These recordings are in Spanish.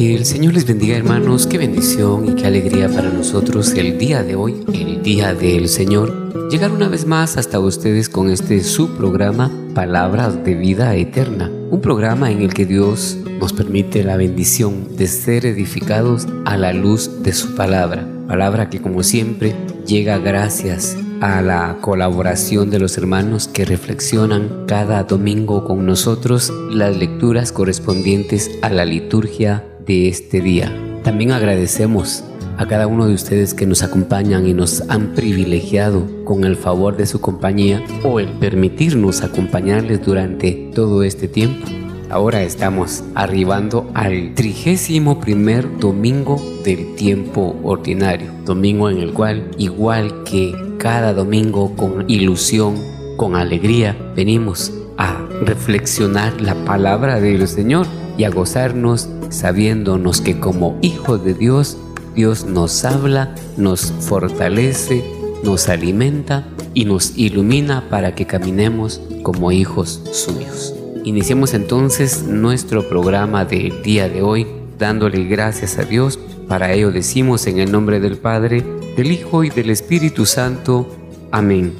Señor les bendiga hermanos, qué bendición y qué alegría para nosotros el día de hoy, el día del Señor, llegar una vez más hasta ustedes con este su programa Palabras de Vida Eterna, un programa en el que Dios nos permite la bendición de ser edificados a la luz de su palabra, palabra que como siempre llega gracias a la colaboración de los hermanos que reflexionan cada domingo con nosotros las lecturas correspondientes a la liturgia este día. También agradecemos a cada uno de ustedes que nos acompañan y nos han privilegiado con el favor de su compañía o el permitirnos acompañarles durante todo este tiempo. Ahora estamos arribando al trigésimo primer domingo del tiempo ordinario, domingo en el cual, igual que cada domingo con ilusión, con alegría, venimos a reflexionar la palabra del Señor y a gozarnos sabiéndonos que como hijos de Dios, Dios nos habla, nos fortalece, nos alimenta y nos ilumina para que caminemos como hijos suyos. Iniciemos entonces nuestro programa del día de hoy dándole gracias a Dios. Para ello decimos en el nombre del Padre, del Hijo y del Espíritu Santo. Amén.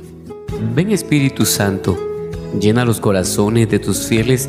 Ven Espíritu Santo, llena los corazones de tus fieles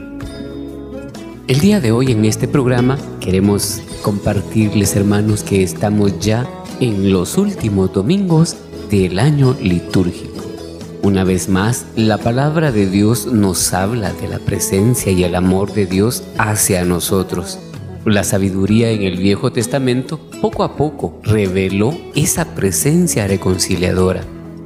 El día de hoy en este programa queremos compartirles hermanos que estamos ya en los últimos domingos del año litúrgico. Una vez más, la palabra de Dios nos habla de la presencia y el amor de Dios hacia nosotros. La sabiduría en el Viejo Testamento poco a poco reveló esa presencia reconciliadora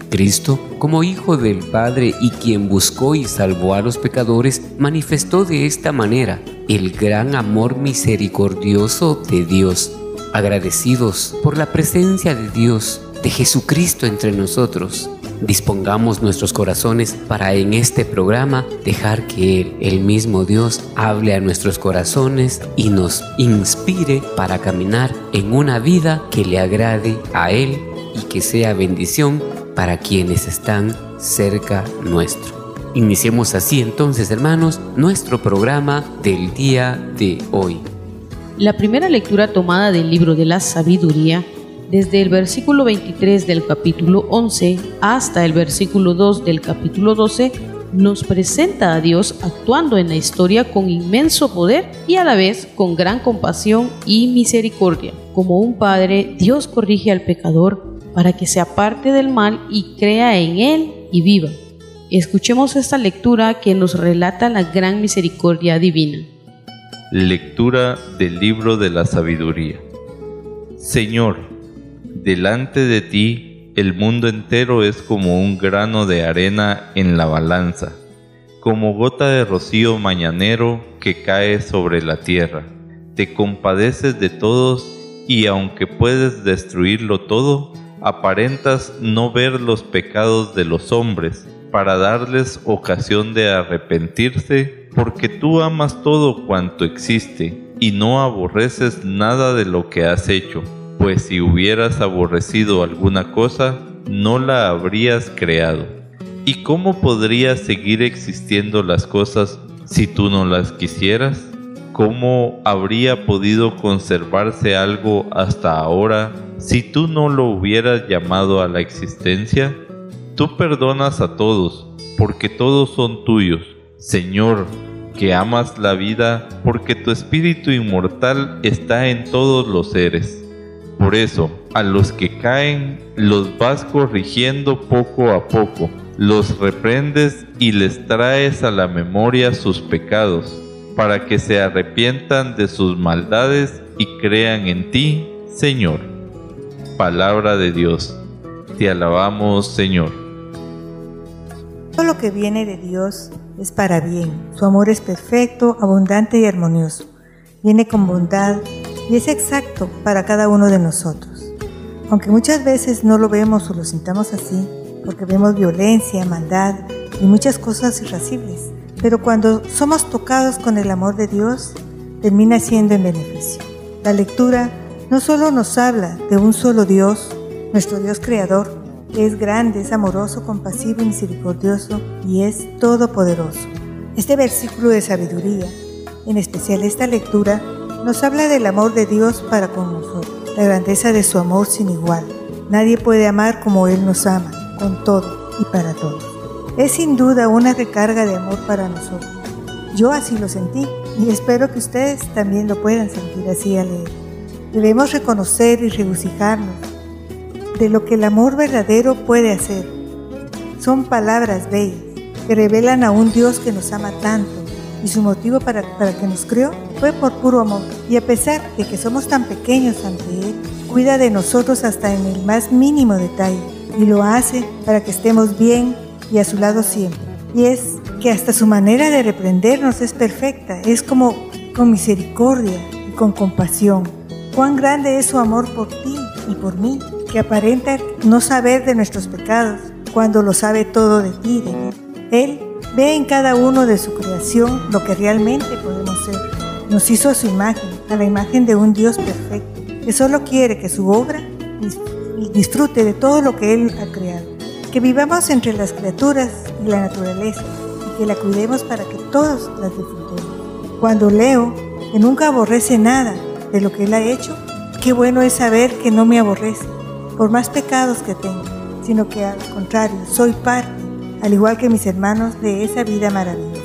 Cristo, como Hijo del Padre y quien buscó y salvó a los pecadores, manifestó de esta manera el gran amor misericordioso de Dios. Agradecidos por la presencia de Dios, de Jesucristo entre nosotros, dispongamos nuestros corazones para en este programa dejar que Él, el mismo Dios, hable a nuestros corazones y nos inspire para caminar en una vida que le agrade a Él y que sea bendición para quienes están cerca nuestro. Iniciemos así entonces, hermanos, nuestro programa del día de hoy. La primera lectura tomada del libro de la sabiduría, desde el versículo 23 del capítulo 11 hasta el versículo 2 del capítulo 12, nos presenta a Dios actuando en la historia con inmenso poder y a la vez con gran compasión y misericordia. Como un padre, Dios corrige al pecador para que se aparte del mal y crea en él y viva. Escuchemos esta lectura que nos relata la gran misericordia divina. Lectura del libro de la sabiduría. Señor, delante de ti el mundo entero es como un grano de arena en la balanza, como gota de rocío mañanero que cae sobre la tierra. Te compadeces de todos y aunque puedes destruirlo todo, aparentas no ver los pecados de los hombres, para darles ocasión de arrepentirse, porque tú amas todo cuanto existe, y no aborreces nada de lo que has hecho, pues si hubieras aborrecido alguna cosa, no la habrías creado. ¿Y cómo podría seguir existiendo las cosas si tú no las quisieras? ¿Cómo habría podido conservarse algo hasta ahora si tú no lo hubieras llamado a la existencia? Tú perdonas a todos, porque todos son tuyos. Señor, que amas la vida, porque tu espíritu inmortal está en todos los seres. Por eso, a los que caen, los vas corrigiendo poco a poco los reprendes y les traes a la memoria sus pecados, para que se arrepientan de sus maldades y crean en ti, Señor. Palabra de Dios. Te alabamos, Señor. Todo lo que viene de Dios es para bien. Su amor es perfecto, abundante y armonioso. Viene con bondad y es exacto para cada uno de nosotros. Aunque muchas veces no lo vemos o lo sintamos así, porque vemos violencia, maldad y muchas cosas irascibles. Pero cuando somos tocados con el amor de Dios, termina siendo en beneficio. La lectura no solo nos habla de un solo Dios, nuestro Dios creador, es grande, es amoroso, compasivo y misericordioso y es todopoderoso. Este versículo de sabiduría, en especial esta lectura, nos habla del amor de Dios para con nosotros, la grandeza de su amor sin igual. Nadie puede amar como Él nos ama con todo y para todos. Es sin duda una recarga de amor para nosotros. Yo así lo sentí y espero que ustedes también lo puedan sentir así al leer. Debemos reconocer y regocijarnos de lo que el amor verdadero puede hacer. Son palabras bellas que revelan a un Dios que nos ama tanto y su motivo para, para que nos creó fue por puro amor. Y a pesar de que somos tan pequeños ante Él, cuida de nosotros hasta en el más mínimo detalle y lo hace para que estemos bien y a su lado siempre. Y es que hasta su manera de reprendernos es perfecta, es como con misericordia y con compasión. Cuán grande es su amor por ti y por mí, que aparenta no saber de nuestros pecados cuando lo sabe todo de ti, de mí. Él ve en cada uno de su creación lo que realmente podemos ser. Nos hizo a su imagen, a la imagen de un Dios perfecto, que solo quiere que su obra disfrute de todo lo que Él ha creado. Que vivamos entre las criaturas y la naturaleza y que la cuidemos para que todos las disfrutemos. Cuando leo que nunca aborrece nada de lo que Él ha hecho, qué bueno es saber que no me aborrece, por más pecados que tenga, sino que al contrario, soy parte, al igual que mis hermanos, de esa vida maravillosa.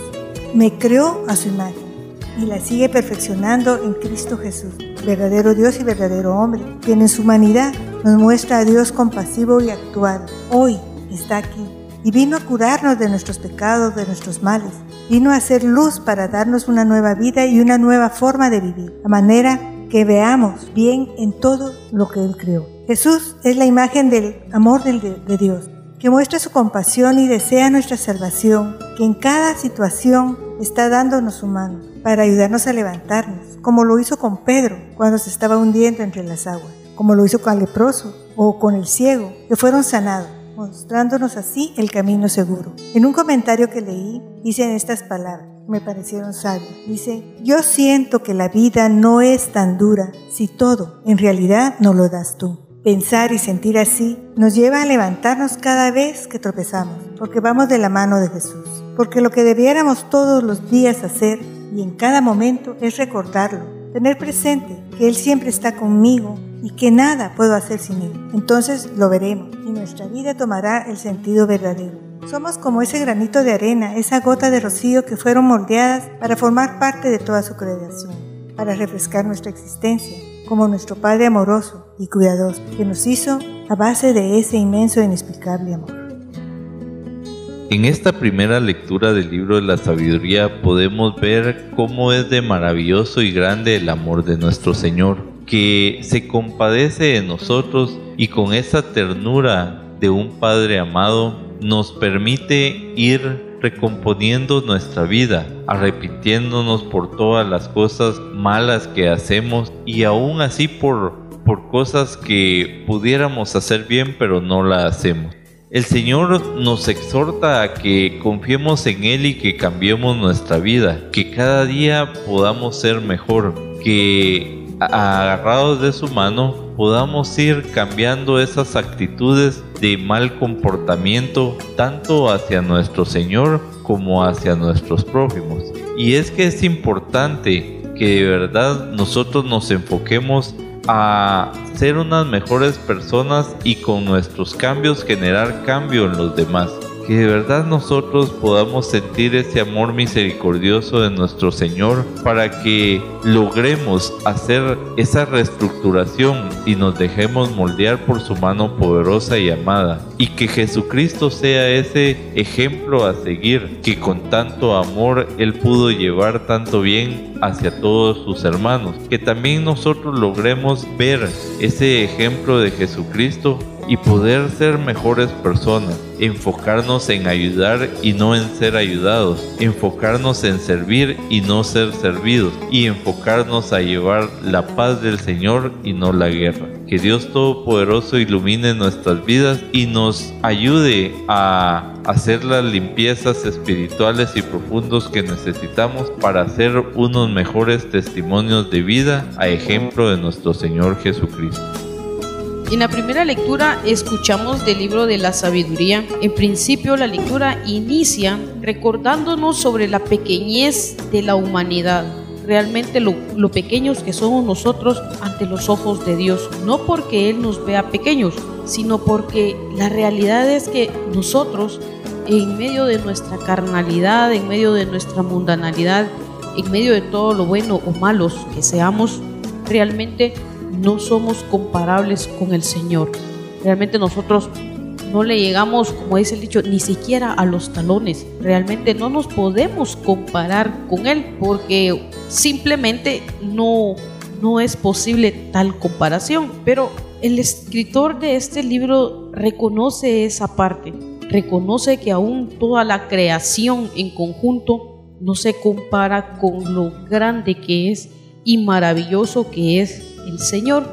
Me creó a su imagen y la sigue perfeccionando en Cristo Jesús, verdadero Dios y verdadero hombre, quien en su humanidad nos muestra a Dios compasivo y actual. Hoy está aquí y vino a curarnos de nuestros pecados, de nuestros males. Vino a hacer luz para darnos una nueva vida y una nueva forma de vivir, a manera que veamos bien en todo lo que Él creó. Jesús es la imagen del amor de Dios, que muestra su compasión y desea nuestra salvación, que en cada situación está dándonos su mano para ayudarnos a levantarnos, como lo hizo con Pedro cuando se estaba hundiendo entre las aguas, como lo hizo con el leproso o con el ciego, que fueron sanados, mostrándonos así el camino seguro. En un comentario que leí, dicen estas palabras, me parecieron sabias. Dice, yo siento que la vida no es tan dura si todo en realidad no lo das tú. Pensar y sentir así nos lleva a levantarnos cada vez que tropezamos, porque vamos de la mano de Jesús. Porque lo que debiéramos todos los días hacer y en cada momento es recordarlo, tener presente que Él siempre está conmigo y que nada puedo hacer sin Él. Entonces lo veremos y nuestra vida tomará el sentido verdadero. Somos como ese granito de arena, esa gota de rocío que fueron moldeadas para formar parte de toda su creación, para refrescar nuestra existencia, como nuestro Padre amoroso y cuidadoso, que nos hizo a base de ese inmenso e inexplicable amor. En esta primera lectura del libro de la sabiduría podemos ver cómo es de maravilloso y grande el amor de nuestro Señor, que se compadece de nosotros y con esa ternura de un Padre amado nos permite ir recomponiendo nuestra vida, arrepintiéndonos por todas las cosas malas que hacemos y aún así por, por cosas que pudiéramos hacer bien pero no la hacemos. El Señor nos exhorta a que confiemos en Él y que cambiemos nuestra vida, que cada día podamos ser mejor, que agarrados de su mano podamos ir cambiando esas actitudes de mal comportamiento tanto hacia nuestro Señor como hacia nuestros prójimos. Y es que es importante que de verdad nosotros nos enfoquemos a ser unas mejores personas y con nuestros cambios generar cambio en los demás que de verdad nosotros podamos sentir ese amor misericordioso de nuestro Señor para que logremos hacer esa reestructuración y nos dejemos moldear por su mano poderosa y amada. Y que Jesucristo sea ese ejemplo a seguir que con tanto amor Él pudo llevar tanto bien hacia todos sus hermanos. Que también nosotros logremos ver ese ejemplo de Jesucristo y poder ser mejores personas, enfocarnos en ayudar y no en ser ayudados, enfocarnos en servir y no ser servidos, y enfocarnos a llevar la paz del Señor y no la guerra. Que Dios Todopoderoso ilumine nuestras vidas y nos ayude a hacer las limpiezas espirituales y profundos que necesitamos para ser unos mejores testimonios de vida a ejemplo de nuestro Señor Jesucristo. En la primera lectura escuchamos del libro de la sabiduría. En principio la lectura inicia recordándonos sobre la pequeñez de la humanidad, realmente lo, pequeños que somos nosotros ante los ojos de Dios. No porque Él nos vea pequeños, sino porque la realidad es que nosotros, en medio de nuestra carnalidad, en medio de nuestra mundanalidad, en medio de todo lo bueno o malos que seamos, realmente no somos comparables con el Señor. Realmente nosotros no le llegamos, como dice el dicho, ni siquiera a los talones. Realmente no nos podemos comparar con Él porque simplemente no, no es posible tal comparación. Pero el escritor de este libro reconoce esa parte, reconoce que aún toda la creación en conjunto no se compara con lo grande que es y maravilloso que es el Señor.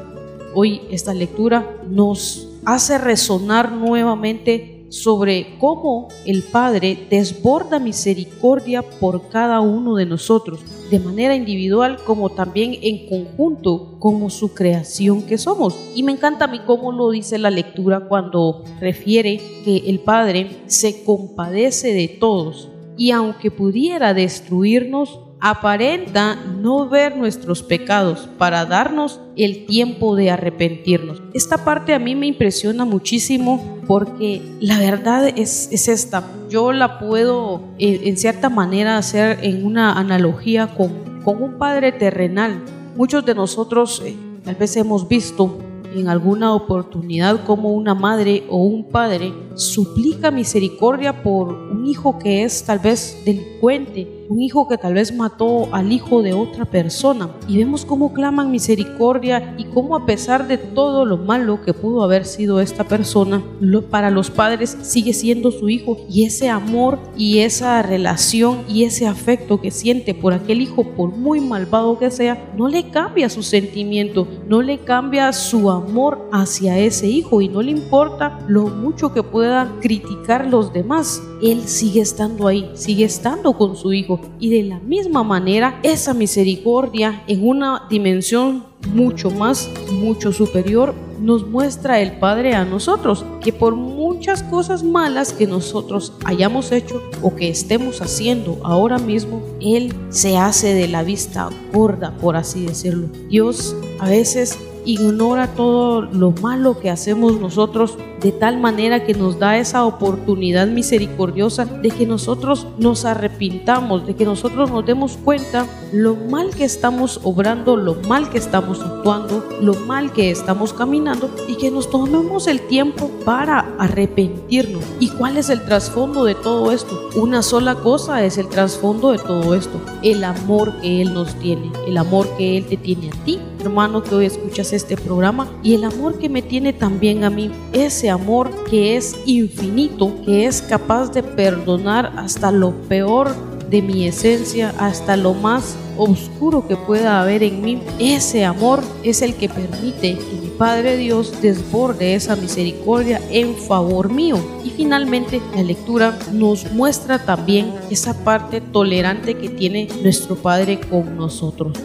Hoy esta lectura nos hace resonar nuevamente sobre cómo el Padre desborda misericordia por cada uno de nosotros, de manera individual como también en conjunto como su creación que somos. Y me encanta a mí cómo lo dice la lectura cuando refiere que el Padre se compadece de todos y aunque pudiera destruirnos, aparenta no ver nuestros pecados para darnos el tiempo de arrepentirnos. Esta parte a mí me impresiona muchísimo porque la verdad es, es esta. Yo la puedo eh, en cierta manera hacer en una analogía con, con un padre terrenal. Muchos de nosotros eh, tal vez hemos visto en alguna oportunidad como una madre o un padre suplica misericordia por un hijo que es tal vez delincuente un hijo que tal vez mató al hijo de otra persona. Y vemos cómo claman misericordia y cómo a pesar de todo lo malo que pudo haber sido esta persona, para los padres sigue siendo su hijo y ese amor y esa relación y ese afecto que siente por aquel hijo, por muy malvado que sea, no le cambia su sentimiento, no le cambia su amor hacia ese hijo y no le importa lo mucho que puedan criticar los demás. Él sigue estando ahí, sigue estando con su hijo y de la misma manera esa misericordia en una dimensión mucho más, mucho superior, nos muestra el Padre a nosotros, que por muchas cosas malas que nosotros hayamos hecho o que estemos haciendo ahora mismo, Él se hace de la vista gorda, por así decirlo. Dios a veces ignora todo lo malo que hacemos nosotros de tal manera que nos da esa oportunidad misericordiosa de que nosotros nos arrepintamos, de que nosotros nos demos cuenta lo mal que estamos obrando, lo mal que estamos actuando, lo mal que estamos caminando y que nos tomemos el tiempo para arrepentirnos. ¿Y cuál es el trasfondo de todo esto? Una sola cosa es el trasfondo de todo esto, el amor que Él nos tiene, el amor que Él te tiene a ti, hermano que hoy escuchas este programa, y el amor que me tiene también a mí, ese amor que es infinito, que es capaz de perdonar hasta lo peor de mi esencia, hasta lo más oscuro que pueda haber en mí. Ese amor es el que permite que mi Padre Dios desborde esa misericordia en favor mío. Y finalmente la lectura nos muestra también esa parte tolerante que tiene nuestro Padre con nosotros.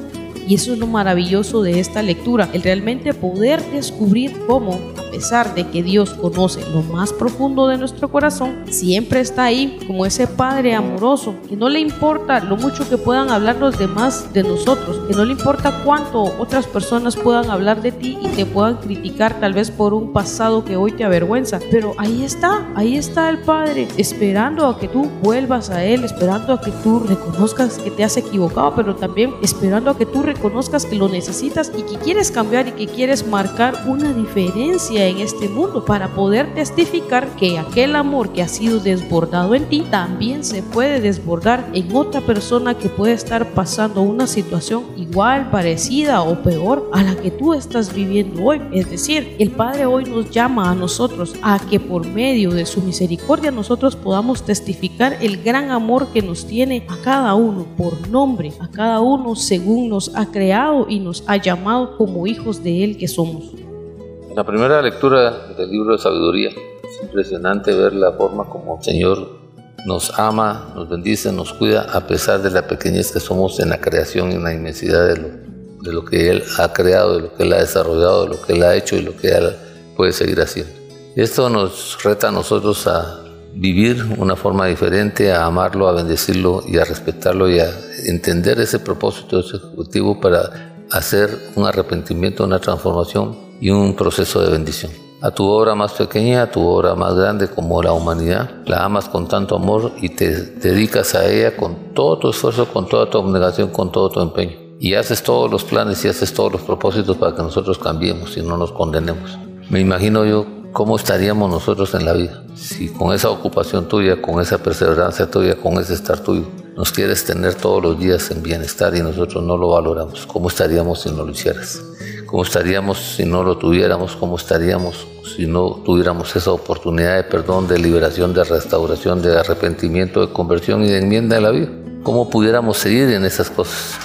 Y eso es lo maravilloso de esta lectura, el realmente poder descubrir cómo pesar de que Dios conoce lo más profundo de nuestro corazón, siempre está ahí como ese Padre amoroso, que no le importa lo mucho que puedan hablar los demás de nosotros, que no le importa cuánto otras personas puedan hablar de ti y te puedan criticar tal vez por un pasado que hoy te avergüenza, pero ahí está, ahí está el Padre, esperando a que tú vuelvas a Él, esperando a que tú reconozcas que te has equivocado, pero también esperando a que tú reconozcas que lo necesitas y que quieres cambiar y que quieres marcar una diferencia en este mundo para poder testificar que aquel amor que ha sido desbordado en ti también se puede desbordar en otra persona que puede estar pasando una situación igual, parecida o peor a la que tú estás viviendo hoy. Es decir, el Padre hoy nos llama a nosotros a que por medio de su misericordia nosotros podamos testificar el gran amor que nos tiene a cada uno por nombre, a cada uno según nos ha creado y nos ha llamado como hijos de Él que somos. En la primera lectura del libro de sabiduría es impresionante ver la forma como el Señor nos ama, nos bendice, nos cuida a pesar de la pequeñez que somos en la creación y en la inmensidad de lo, que Él ha creado, de lo que Él ha desarrollado, de lo que Él ha hecho y lo que Él puede seguir haciendo. Esto nos reta a nosotros a vivir una forma diferente, a amarlo, a bendecirlo y a respetarlo y a entender ese propósito, ese objetivo para hacer un arrepentimiento, una transformación y un proceso de bendición. A tu obra más pequeña, a tu obra más grande como la humanidad, la amas con tanto amor y te dedicas a ella con todo tu esfuerzo, con toda tu abnegación, con todo tu empeño. Y haces todos los planes y haces todos los propósitos para que nosotros cambiemos y no nos condenemos. Me imagino yo cómo estaríamos nosotros en la vida si con esa ocupación tuya, con esa perseverancia tuya, con ese estar tuyo, nos quieres tener todos los días en bienestar y nosotros no lo valoramos. ¿Cómo estaríamos si no lo hicieras? ¿Cómo estaríamos si no lo tuviéramos? ¿Cómo estaríamos si no tuviéramos esa oportunidad de perdón, de liberación, de restauración, de arrepentimiento, de conversión y de enmienda en la vida? ¿Cómo pudiéramos seguir en esas cosas?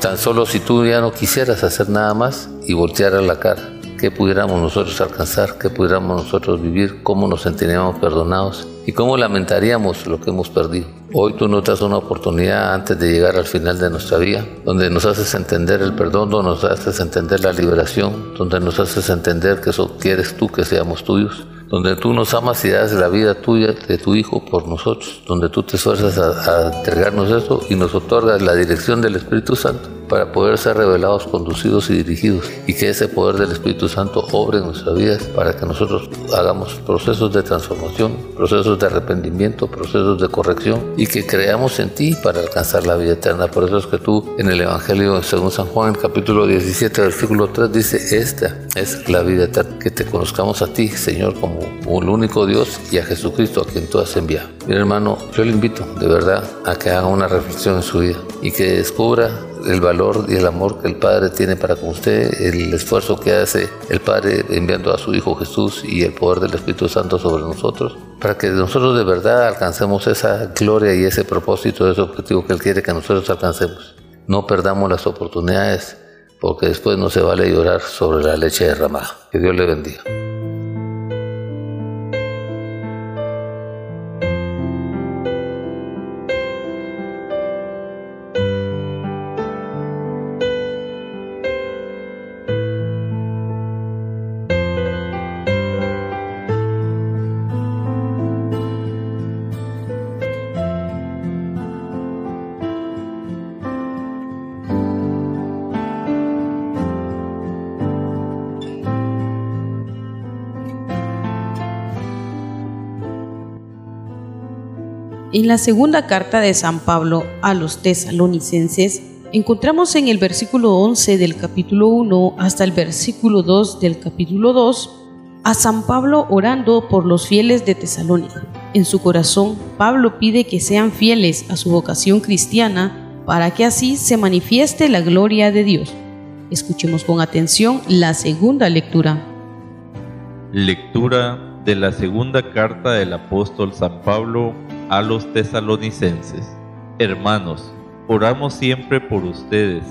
Tan solo si tú ya no quisieras hacer nada más y voltear a la cara qué pudiéramos nosotros alcanzar, qué pudiéramos nosotros vivir, cómo nos sentiríamos perdonados y cómo lamentaríamos lo que hemos perdido. Hoy tú nos das una oportunidad antes de llegar al final de nuestra vida, donde nos haces entender el perdón, donde nos haces entender la liberación, donde nos haces entender que eso quieres tú que seamos tuyos, donde tú nos amas y das la vida tuya de tu Hijo por nosotros, donde tú te esfuerzas a, a entregarnos eso y nos otorgas la dirección del Espíritu Santo para poder ser revelados, conducidos y dirigidos y que ese poder del Espíritu Santo obre en nuestras vidas para que nosotros hagamos procesos de transformación, procesos de arrepentimiento, procesos de corrección y que creamos en ti para alcanzar la vida eterna. Por eso es que tú en el Evangelio según San Juan, capítulo 17, versículo 3 dice, esta es la vida eterna, que te conozcamos a ti, Señor, como, el único Dios y a Jesucristo a quien tú has enviado. Mira hermano, yo le invito de verdad a que haga una reflexión en su vida y que descubra el valor y el amor que el Padre tiene para con usted, el esfuerzo que hace el Padre enviando a su Hijo Jesús y el poder del Espíritu Santo sobre nosotros, para que nosotros de verdad alcancemos esa gloria y ese propósito, ese objetivo que Él quiere que nosotros alcancemos. No perdamos las oportunidades, porque después no se vale llorar sobre la leche derramada. Que Dios le bendiga. En la segunda carta de San Pablo a los tesalonicenses, encontramos en el versículo 11 del capítulo 1 hasta el versículo 2 del capítulo 2 a San Pablo orando por los fieles de Tesalónica. En su corazón, Pablo pide que sean fieles a su vocación cristiana para que así se manifieste la gloria de Dios. Escuchemos con atención la segunda lectura. Lectura de la segunda carta del apóstol San Pablo a los tesalonicenses. Hermanos, oramos siempre por ustedes,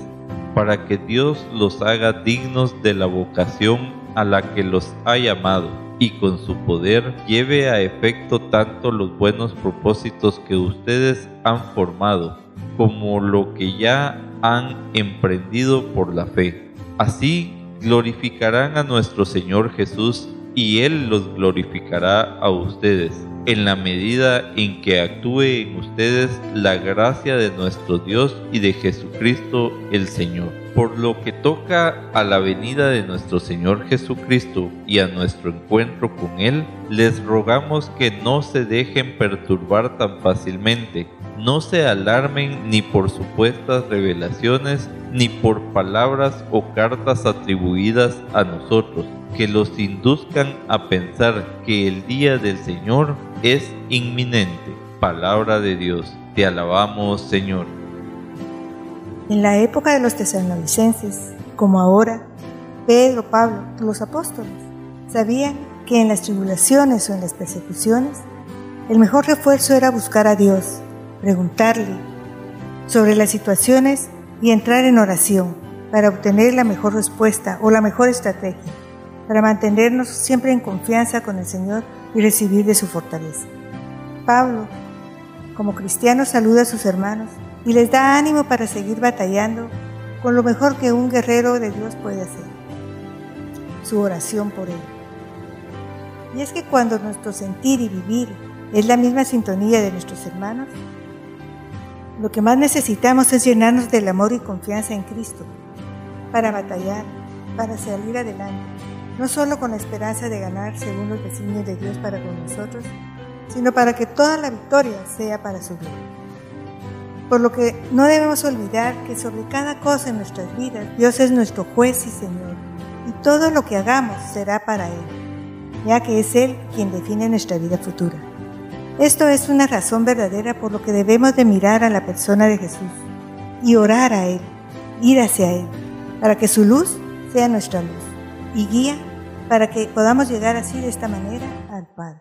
para que Dios los haga dignos de la vocación a la que los ha llamado, y con su poder lleve a efecto tanto los buenos propósitos que ustedes han formado, como lo que ya han emprendido por la fe. Así glorificarán a nuestro Señor Jesús y Él los glorificará a ustedes en la medida en que actúe en ustedes la gracia de nuestro Dios y de Jesucristo el Señor. Por lo que toca a la venida de nuestro Señor Jesucristo y a nuestro encuentro con Él, les rogamos que no se dejen perturbar tan fácilmente, no se alarmen ni por supuestas revelaciones, ni por palabras o cartas atribuidas a nosotros, que los induzcan a pensar que el día del Señor es inminente. Palabra de Dios, te alabamos Señor. En la época de los tesalonicenses, como ahora, Pedro, Pablo, los apóstoles, sabían que en las tribulaciones o en las persecuciones, el mejor refuerzo era buscar a Dios, preguntarle sobre las situaciones y entrar en oración para obtener la mejor respuesta o la mejor estrategia, para mantenernos siempre en confianza con el Señor y recibir de su fortaleza. Pablo, como cristiano, saluda a sus hermanos y les da ánimo para seguir batallando con lo mejor que un guerrero de Dios puede hacer, su oración por él. Y es que cuando nuestro sentir y vivir es la misma sintonía de nuestros hermanos, lo que más necesitamos es llenarnos del amor y confianza en Cristo para batallar, para salir adelante, no solo con la esperanza de ganar según los designios de Dios para con nosotros, sino para que toda la victoria sea para su gloria. Por lo que no debemos olvidar que sobre cada cosa en nuestras vidas Dios es nuestro juez y Señor, y todo lo que hagamos será para Él, ya que es Él quien define nuestra vida futura. Esto es una razón verdadera por lo que debemos de mirar a la persona de Jesús y orar a Él, ir hacia Él, para que su luz sea nuestra luz y guía para que podamos llegar así de esta manera al Padre.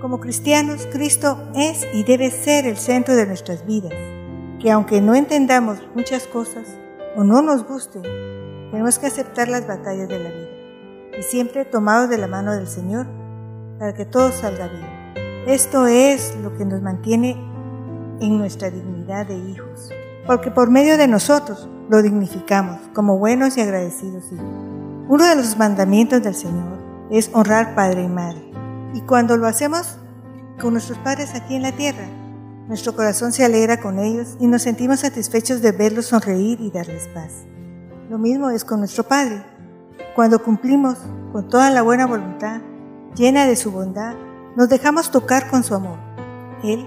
Como cristianos, Cristo es y debe ser el centro de nuestras vidas, que aunque no entendamos muchas cosas o no nos gusten, tenemos que aceptar las batallas de la vida y siempre tomados de la mano del Señor para que todo salga bien. Esto es lo que nos mantiene en nuestra dignidad de hijos, porque por medio de nosotros lo dignificamos como buenos y agradecidos hijos. Uno de los mandamientos del Señor es honrar padre y madre, y cuando lo hacemos con nuestros padres aquí en la tierra, nuestro corazón se alegra con ellos y nos sentimos satisfechos de verlos sonreír y darles paz. Lo mismo es con nuestro Padre. Cuando cumplimos con toda la buena voluntad, llena de su bondad, nos dejamos tocar con su amor. Él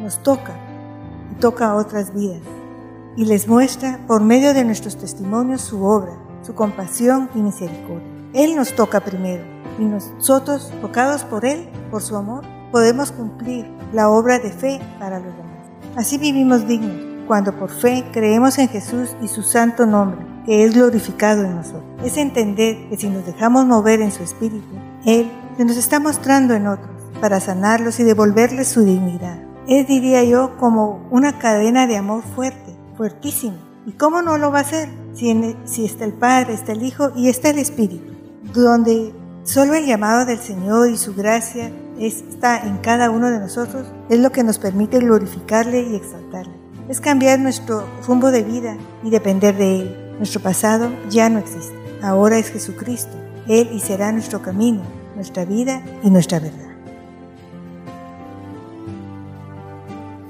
nos toca y toca a otras vidas y les muestra por medio de nuestros testimonios su obra, su compasión y misericordia. Él nos toca primero y nosotros, tocados por Él, por su amor, podemos cumplir la obra de fe para los demás. Así vivimos dignos cuando por fe creemos en Jesús y su santo nombre, que es glorificado en nosotros. Es entender que si nos dejamos mover en su espíritu, Él se nos está mostrando en otros para sanarlos y devolverles su dignidad. Es, diría yo, como una cadena de amor fuerte, fuertísima. ¿Y cómo no lo va a hacer? Si, si está el Padre, está el Hijo y está el Espíritu, donde solo el llamado del Señor y su gracia está en cada uno de nosotros, es lo que nos permite glorificarle y exaltarle. Es cambiar nuestro rumbo de vida y depender de Él. Nuestro pasado ya no existe. Ahora es Jesucristo. Él y será nuestro camino, nuestra vida y nuestra verdad.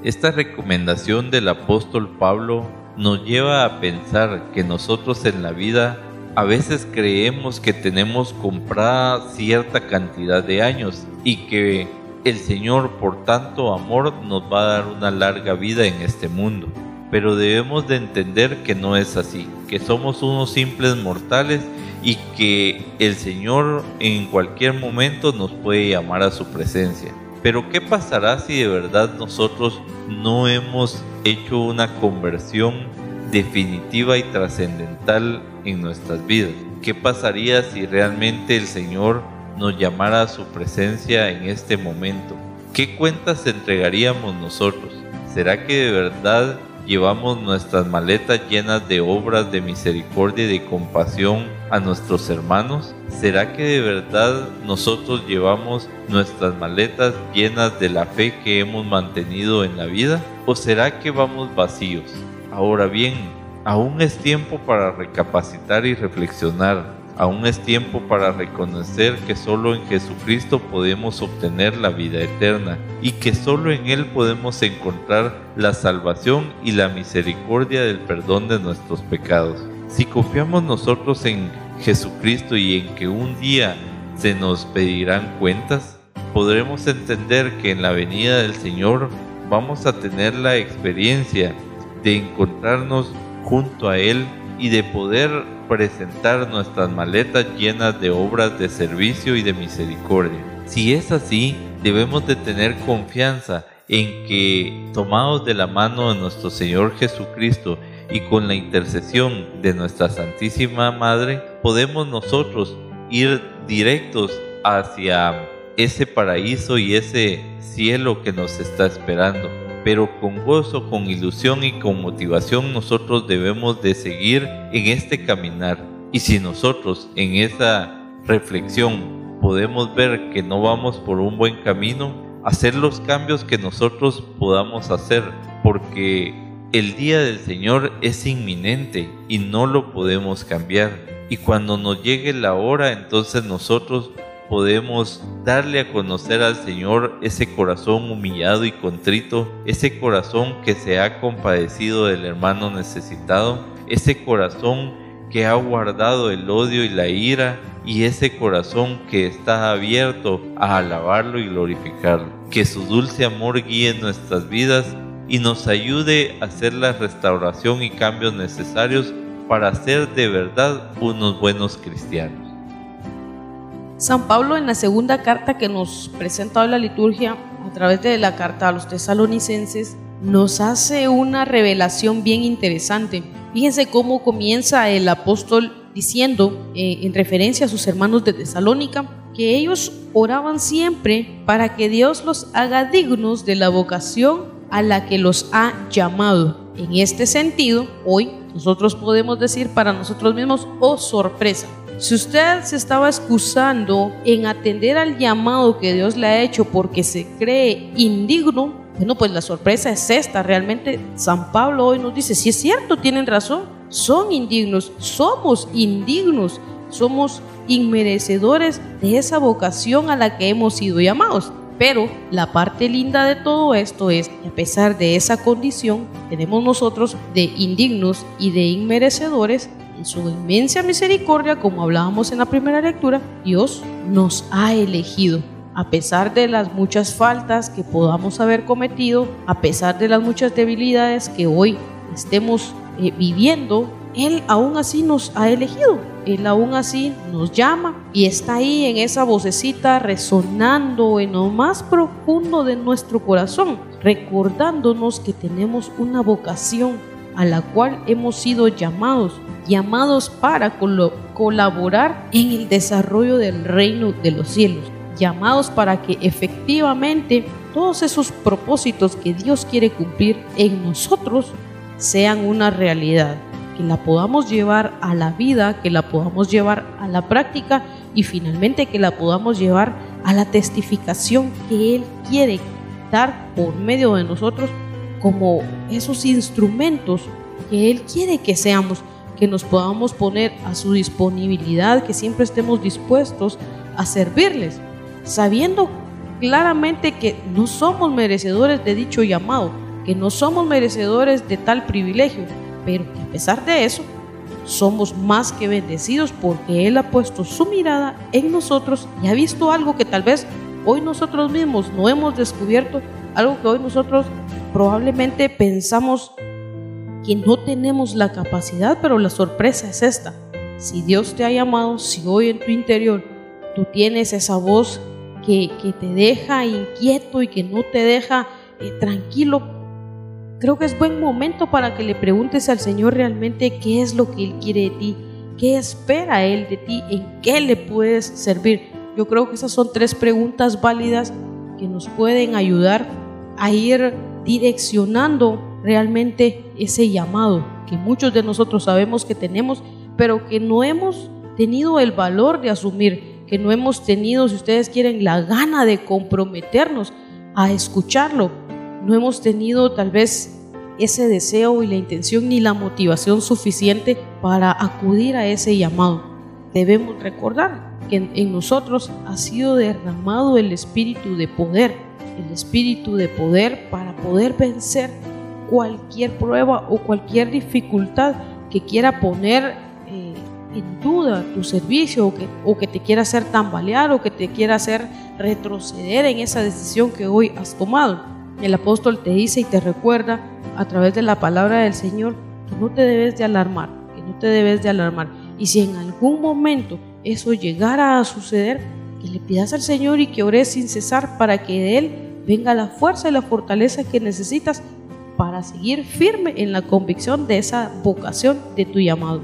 Esta recomendación del apóstol Pablo nos lleva a pensar que nosotros en la vida a veces creemos que tenemos comprada cierta cantidad de años y que el Señor por tanto amor nos va a dar una larga vida en este mundo. Pero debemos de entender que no es así, que somos unos simples mortales y que el Señor en cualquier momento nos puede llamar a su presencia. Pero ¿qué pasará si de verdad nosotros no hemos hecho una conversión definitiva y trascendental en nuestras vidas? ¿Qué pasaría si realmente el Señor nos llamara a su presencia en este momento? ¿Qué cuentas entregaríamos nosotros? ¿Será que de verdad llevamos nuestras maletas llenas de obras de misericordia y de compasión a nuestros hermanos? ¿Será que de verdad nosotros llevamos nuestras maletas llenas de la fe que hemos mantenido en la vida? ¿O será que vamos vacíos? Ahora bien, aún es tiempo para recapacitar y reflexionar. Aún es tiempo para reconocer que solo en Jesucristo podemos obtener la vida eterna y que solo en Él podemos encontrar la salvación y la misericordia del perdón de nuestros pecados. Si confiamos nosotros en Jesucristo y en que un día se nos pedirán cuentas, podremos entender que en la venida del Señor vamos a tener la experiencia de encontrarnos junto a Él y de poder presentar nuestras maletas llenas de obras de servicio y de misericordia. Si es así, debemos de tener confianza en que, tomados de la mano de nuestro Señor Jesucristo y con la intercesión de nuestra Santísima Madre, podemos nosotros ir directos hacia ese paraíso y ese cielo que nos está esperando pero con gozo, con ilusión y con motivación nosotros debemos de seguir en este caminar. Y si nosotros en esa reflexión podemos ver que no vamos por un buen camino, hacer los cambios que nosotros podamos hacer, porque el día del Señor es inminente y no lo podemos cambiar. Y cuando nos llegue la hora, entonces nosotros podemos darle a conocer al Señor ese corazón humillado y contrito, ese corazón que se ha compadecido del hermano necesitado, ese corazón que ha guardado el odio y la ira y ese corazón que está abierto a alabarlo y glorificarlo. Que su dulce amor guíe nuestras vidas y nos ayude a hacer la restauración y cambios necesarios para ser de verdad unos buenos cristianos. San Pablo en la segunda carta que nos presenta hoy la liturgia, a través de la carta a los tesalonicenses, nos hace una revelación bien interesante. Fíjense cómo comienza el apóstol diciendo, eh, en referencia a sus hermanos de Tesalónica, que ellos oraban siempre para que Dios los haga dignos de la vocación a la que los ha llamado. En este sentido, hoy nosotros podemos decir para nosotros mismos, oh sorpresa, si usted se estaba excusando en atender al llamado que Dios le ha hecho porque se cree indigno, bueno, pues la sorpresa es esta. Realmente San Pablo hoy nos dice, si es cierto, tienen razón, son indignos, somos indignos, somos inmerecedores de esa vocación a la que hemos sido llamados. Pero la parte linda de todo esto es que a pesar de esa condición, tenemos nosotros de indignos y de inmerecedores en su inmensa misericordia, como hablábamos en la primera lectura, Dios nos ha elegido. A pesar de las muchas faltas que podamos haber cometido, a pesar de las muchas debilidades que hoy estemos eh, viviendo, Él aún así nos ha elegido. Él aún así nos llama y está ahí en esa vocecita resonando en lo más profundo de nuestro corazón, recordándonos que tenemos una vocación a la cual hemos sido llamados llamados para colaborar en el desarrollo del reino de los cielos, llamados para que efectivamente todos esos propósitos que Dios quiere cumplir en nosotros sean una realidad, que la podamos llevar a la vida, que la podamos llevar a la práctica y finalmente que la podamos llevar a la testificación que Él quiere dar por medio de nosotros como esos instrumentos que Él quiere que seamos que nos podamos poner a su disponibilidad, que siempre estemos dispuestos a servirles, sabiendo claramente que no somos merecedores de dicho llamado, que no somos merecedores de tal privilegio, pero que a pesar de eso, somos más que bendecidos porque Él ha puesto su mirada en nosotros y ha visto algo que tal vez hoy nosotros mismos no hemos descubierto, algo que hoy nosotros probablemente pensamos que no tenemos la capacidad, pero la sorpresa es esta. Si Dios te ha llamado, si hoy en tu interior tú tienes esa voz que, te deja inquieto y que no te deja eh, tranquilo, creo que es buen momento para que le preguntes al Señor realmente qué es lo que Él quiere de ti, qué espera Él de ti, en qué le puedes servir. Yo creo que esas son tres preguntas válidas que nos pueden ayudar a ir direccionando realmente ese llamado que muchos de nosotros sabemos que tenemos, pero que no hemos tenido el valor de asumir, que no hemos tenido, si ustedes quieren, la gana de comprometernos a escucharlo. No hemos tenido tal vez ese deseo y la intención ni la motivación suficiente para acudir a ese llamado. debemos recordar que en nosotros ha sido derramado el espíritu de poder, el espíritu de poder para poder vencer cualquier prueba o cualquier dificultad que quiera poner eh, en duda tu servicio o que, o que te quiera hacer tambalear o que te quiera hacer retroceder en esa decisión que hoy has tomado. El apóstol te dice y te recuerda a través de la palabra del Señor que no te debes de alarmar, que no te debes de alarmar. Y si en algún momento eso llegara a suceder, que le pidas al Señor y que ores sin cesar para que de Él venga la fuerza y la fortaleza que necesitas para seguir firme en la convicción de esa vocación de tu llamado.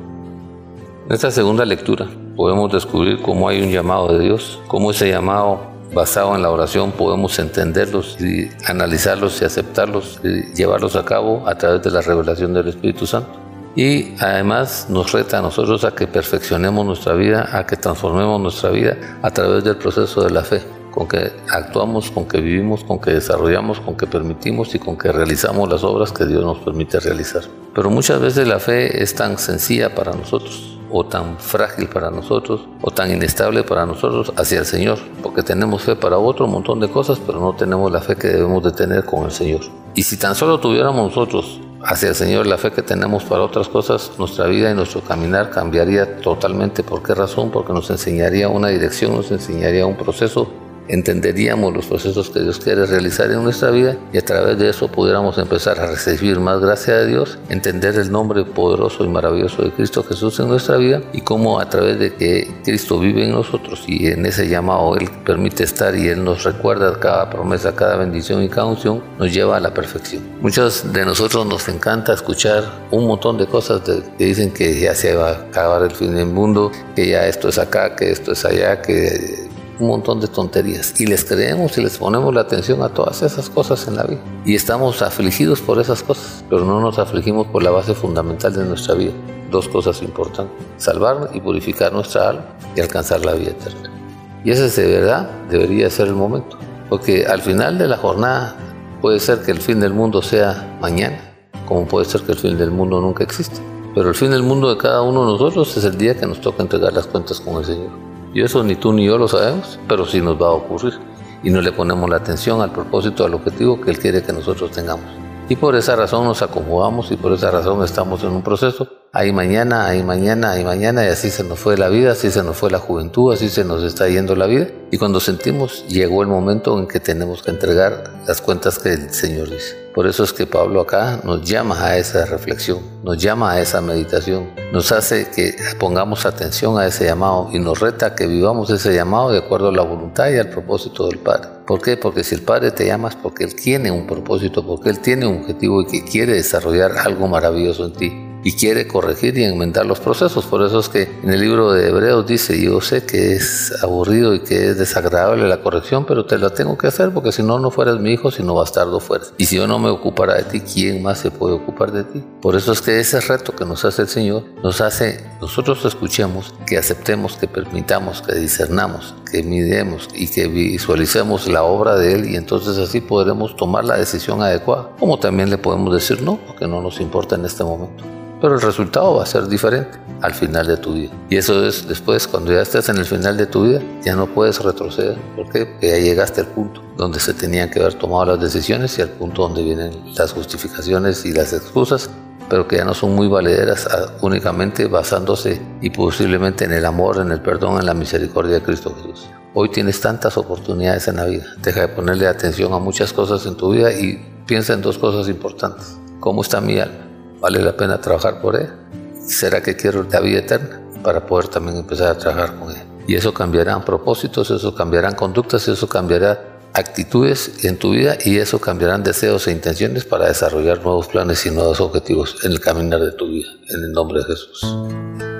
En esta segunda lectura podemos descubrir cómo hay un llamado de Dios, cómo ese llamado basado en la oración podemos entenderlos y analizarlos y aceptarlos y llevarlos a cabo a través de la revelación del Espíritu Santo. Y además nos reta a nosotros a que perfeccionemos nuestra vida, a que transformemos nuestra vida a través del proceso de la fe con que actuamos, con que vivimos, con que desarrollamos, con que permitimos y con que realizamos las obras que Dios nos permite realizar. Pero muchas veces la fe es tan sencilla para nosotros o tan frágil para nosotros o tan inestable para nosotros hacia el Señor, porque tenemos fe para otro montón de cosas, pero no tenemos la fe que debemos de tener con el Señor. Y si tan solo tuviéramos nosotros hacia el Señor la fe que tenemos para otras cosas, nuestra vida y nuestro caminar cambiaría totalmente. ¿Por qué razón? Porque nos enseñaría una dirección, nos enseñaría un proceso entenderíamos los procesos que Dios quiere realizar en nuestra vida y a través de eso pudiéramos empezar a recibir más gracia de Dios, entender el nombre poderoso y maravilloso de Cristo Jesús en nuestra vida y cómo a través de que Cristo vive en nosotros y en ese llamado Él permite estar y Él nos recuerda cada promesa, cada bendición y cada unción, nos lleva a la perfección. Muchos de nosotros nos encanta escuchar un montón de cosas que dicen que ya se va a acabar el fin del mundo, que ya esto es acá, que esto es allá, que un montón de tonterías y les creemos y les ponemos la atención a todas esas cosas en la vida. Y estamos afligidos por esas cosas, pero no nos afligimos por la base fundamental de nuestra vida. Dos cosas importantes, salvar y purificar nuestra alma y alcanzar la vida eterna. Y ese de verdad debería ser el momento, porque al final de la jornada puede ser que el fin del mundo sea mañana, como puede ser que el fin del mundo nunca exista. Pero el fin del mundo de cada uno de nosotros es el día que nos toca entregar las cuentas con el Señor. Y eso ni tú ni yo lo sabemos, pero sí nos va a ocurrir. Y no le ponemos la atención al propósito, al objetivo que Él quiere que nosotros tengamos. Y por esa razón nos acomodamos y por esa razón estamos en un proceso. Ahí mañana, ahí mañana, ahí mañana, y así se nos fue la vida, así se nos fue la juventud, así se nos está yendo la vida. Y cuando sentimos, llegó el momento en que tenemos que entregar las cuentas que el Señor dice. Por eso es que Pablo acá nos llama a esa reflexión, nos llama a esa meditación, nos hace que pongamos atención a ese llamado y nos reta que vivamos ese llamado de acuerdo a la voluntad y al propósito del Padre. ¿Por qué? Porque si el Padre te llama es porque Él tiene un propósito, porque Él tiene un objetivo y que quiere desarrollar algo maravilloso en ti y quiere corregir y enmendar los procesos. Por eso es que en el libro de Hebreos dice, yo sé que es aburrido y que es desagradable la corrección, pero te la tengo que hacer porque si no, no fueras mi hijo, sino bastardo fueras. Y si yo no me ocupara de ti, ¿quién más se puede ocupar de ti? Por eso es que ese reto que nos hace el Señor, nos hace, nosotros escuchemos, que aceptemos, que permitamos, que discernamos, que y que visualicemos la obra de Él y entonces así podremos tomar la decisión adecuada. Como también le podemos decir no, porque no nos importa en este momento pero el resultado va a ser diferente al final de tu vida. Y eso es después, cuando ya estés en el final de tu vida, ya no puedes retroceder. ¿Por qué? Porque ya llegaste al punto donde se tenían que haber tomado las decisiones y al punto donde vienen las justificaciones y las excusas, pero que ya no son muy valederas únicamente basándose y posiblemente en el amor, en el perdón, en la misericordia de Cristo Jesús. Hoy tienes tantas oportunidades en la vida. Deja de ponerle atención a muchas cosas en tu vida y piensa en dos cosas importantes. ¿Cómo está mi alma? ¿Vale la pena trabajar por él? ¿Será que quiero la vida eterna? Para poder también empezar a trabajar con él. Y eso cambiarán propósitos, eso cambiarán conductas, eso cambiará actitudes en tu vida y eso cambiarán deseos e intenciones para desarrollar nuevos planes y nuevos objetivos en el caminar de tu vida. En el nombre de Jesús.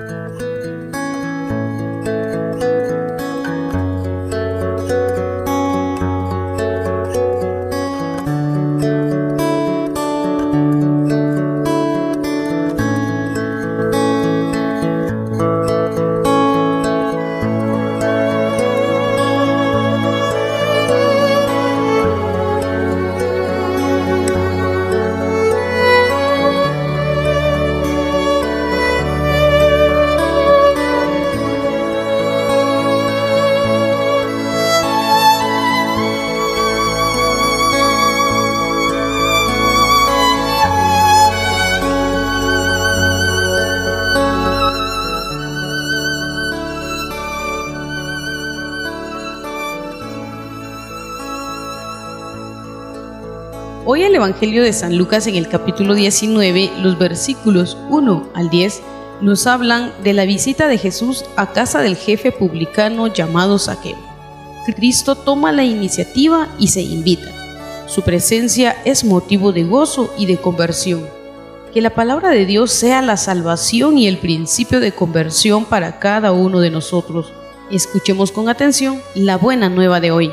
Evangelio de San Lucas en el capítulo 19, los versículos 1 al 10, nos hablan de la visita de Jesús a casa del jefe publicano llamado Saqueo. Cristo toma la iniciativa y se invita. Su presencia es motivo de gozo y de conversión. Que la palabra de Dios sea la salvación y el principio de conversión para cada uno de nosotros. Escuchemos con atención la buena nueva de hoy.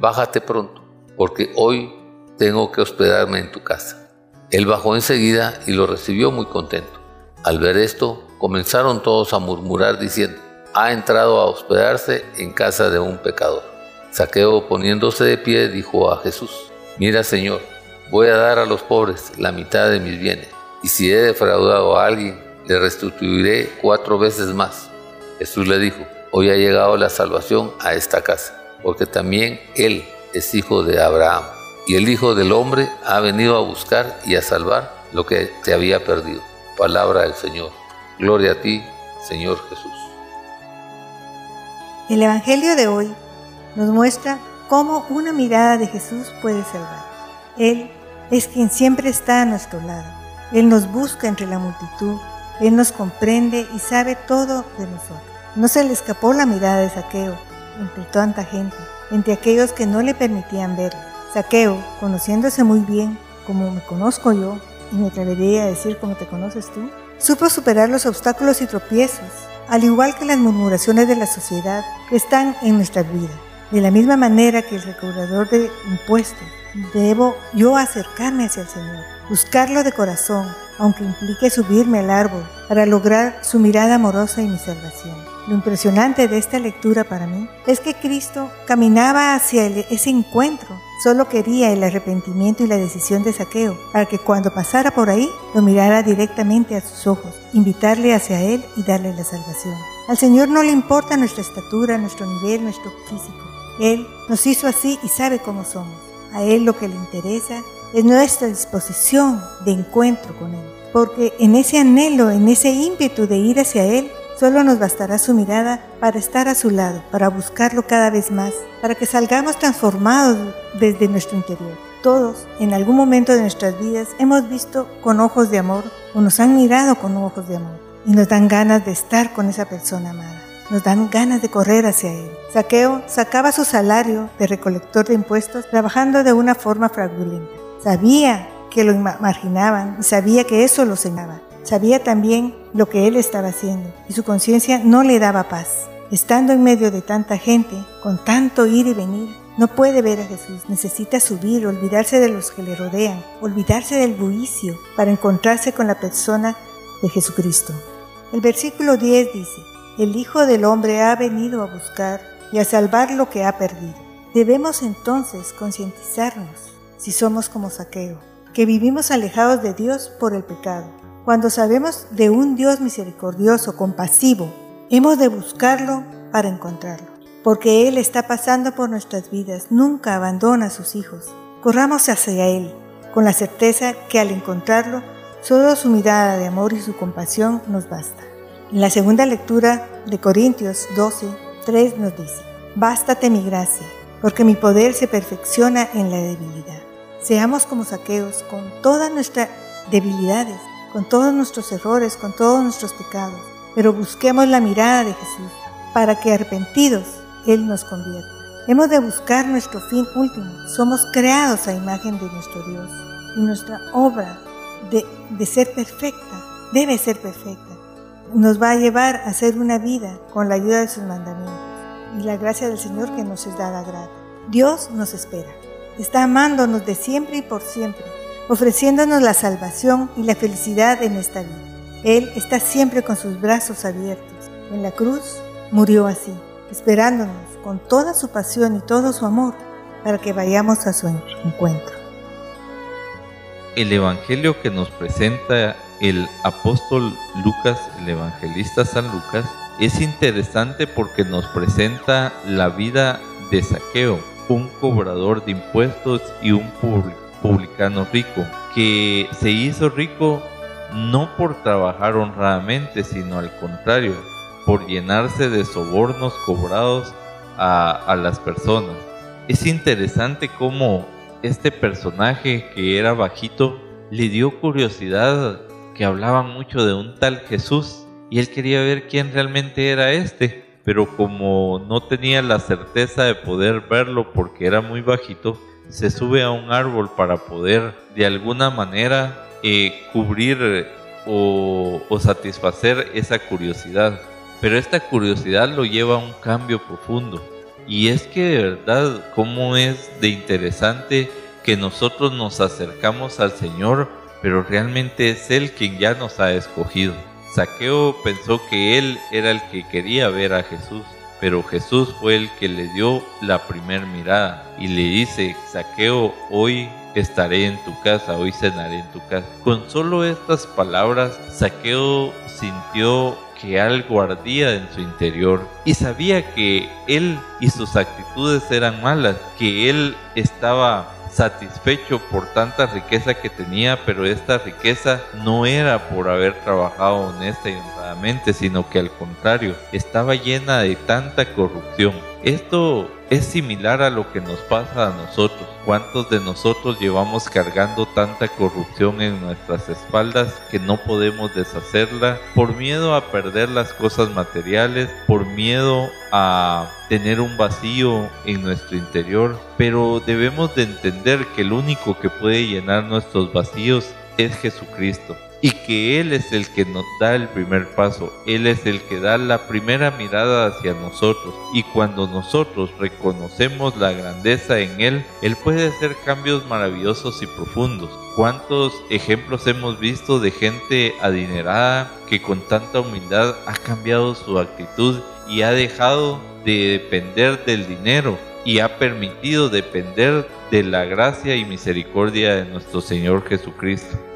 bájate pronto, porque hoy tengo que hospedarme en tu casa. Él bajó enseguida y lo recibió muy contento. Al ver esto, comenzaron todos a murmurar diciendo, ha entrado a hospedarse en casa de un pecador. Saqueo poniéndose de pie dijo a Jesús, mira Señor, voy a dar a los pobres la mitad de mis bienes, y si he defraudado a alguien, le restituiré cuatro veces más. Jesús le dijo, hoy ha llegado la salvación a esta casa porque también Él es hijo de Abraham. Y el Hijo del Hombre ha venido a buscar y a salvar lo que te había perdido. Palabra del Señor. Gloria a ti, Señor Jesús. El Evangelio de hoy nos muestra cómo una mirada de Jesús puede salvar. Él es quien siempre está a nuestro lado. Él nos busca entre la multitud. Él nos comprende y sabe todo de nosotros. No se le escapó la mirada de saqueo entre tanta gente, entre aquellos que no le permitían ver. Saqueo, conociéndose muy bien, como me conozco yo, y me atrevería a decir como te conoces tú, supo superar los obstáculos y tropiezos, al igual que las murmuraciones de la sociedad que están en nuestra vida. De la misma manera que el recaudador de impuestos, debo yo acercarme hacia el Señor, buscarlo de corazón, aunque implique subirme al árbol, para lograr su mirada amorosa y mi salvación. Lo impresionante de esta lectura para mí es que Cristo caminaba hacia ese encuentro. Solo quería el arrepentimiento y la decisión de saqueo para que cuando pasara por ahí lo mirara directamente a sus ojos, invitarle hacia Él y darle la salvación. Al Señor no le importa nuestra estatura, nuestro nivel, nuestro físico. Él nos hizo así y sabe cómo somos. A Él lo que le interesa es nuestra disposición de encuentro con Él. Porque en ese anhelo, en ese ímpetu de ir hacia Él, Solo nos bastará su mirada para estar a su lado, para buscarlo cada vez más, para que salgamos transformados desde nuestro interior. Todos, en algún momento de nuestras vidas, hemos visto con ojos de amor o nos han mirado con ojos de amor y nos dan ganas de estar con esa persona amada. Nos dan ganas de correr hacia él. Saqueo sacaba su salario de recolector de impuestos trabajando de una forma fraudulenta. Sabía que lo marginaban y sabía que eso lo cenaba. Sabía también lo que él estaba haciendo y su conciencia no le daba paz. Estando en medio de tanta gente, con tanto ir y venir, no puede ver a Jesús, necesita subir, olvidarse de los que le rodean, olvidarse del buicio para encontrarse con la persona de Jesucristo. El versículo 10 dice, el Hijo del Hombre ha venido a buscar y a salvar lo que ha perdido. Debemos entonces concientizarnos, si somos como Saqueo, que vivimos alejados de Dios por el pecado cuando sabemos de un Dios misericordioso, compasivo, hemos de buscarlo para encontrarlo, porque Él está pasando por nuestras vidas, nunca abandona a sus hijos. Corramos hacia Él, con la certeza que al encontrarlo, solo su mirada de amor y su compasión nos basta. En la segunda lectura de Corintios 12, 3 nos dice, Bástate mi gracia, porque mi poder se perfecciona en la debilidad. Seamos como saqueos con todas nuestras debilidades, con todos nuestros errores, con todos nuestros pecados, pero busquemos la mirada de Jesús para que arrepentidos Él nos convierta. Hemos de buscar nuestro fin último. Somos creados a imagen de nuestro Dios y nuestra obra de, de ser perfecta debe ser perfecta. Nos va a llevar a hacer una vida con la ayuda de sus mandamientos y la gracia del Señor que nos es dada grata. Dios nos espera. Está amándonos de siempre y por siempre ofreciéndonos la salvación y la felicidad en esta vida. Él está siempre con sus brazos abiertos. En la cruz murió así, esperándonos con toda su pasión y todo su amor para que vayamos a su encuentro. El Evangelio que nos presenta el apóstol Lucas, el evangelista San Lucas, es interesante porque nos presenta la vida de Saqueo, un cobrador de impuestos y un publicano rico, que se hizo rico no por trabajar honradamente, sino al contrario, por llenarse de sobornos cobrados a, a las personas. Es interesante cómo este personaje que era bajito le dio curiosidad que hablaban mucho de un tal Jesús y él quería ver quién realmente era este, pero como no tenía la certeza de poder verlo porque era muy bajito, se sube a un árbol para poder de alguna manera eh, cubrir o, o satisfacer esa curiosidad. Pero esta curiosidad lo lleva a un cambio profundo. Y es que de verdad, cómo es de interesante que nosotros nos acercamos al Señor, pero realmente es Él quien ya nos ha escogido. Saqueo pensó que él era el que quería ver a Jesús, pero Jesús fue el que le dio la primer mirada y le dice, Saqueo, hoy estaré en tu casa, hoy cenaré en tu casa. Con solo estas palabras, Saqueo sintió que algo ardía en su interior y sabía que él y sus actitudes eran malas, que él estaba satisfecho por tanta riqueza que tenía, pero esta riqueza no era por haber trabajado honesta y honradamente, sino que al contrario, estaba llena de tanta corrupción. Esto es similar a lo que nos pasa a nosotros. ¿Cuántos de nosotros llevamos cargando tanta corrupción en nuestras espaldas que no podemos deshacerla por miedo a perder las cosas materiales, por miedo a tener un vacío en nuestro interior? Pero debemos de entender que el único que puede llenar nuestros vacíos es Jesucristo y que Él es el que nos da el primer paso, Él es el que da la primera mirada hacia nosotros y cuando nosotros reconocemos la grandeza en Él, Él puede hacer cambios maravillosos y profundos. ¿Cuántos ejemplos hemos visto de gente adinerada que con tanta humildad ha cambiado su actitud y ha dejado de depender del dinero y ha permitido depender de la gracia y misericordia de nuestro Señor Jesucristo?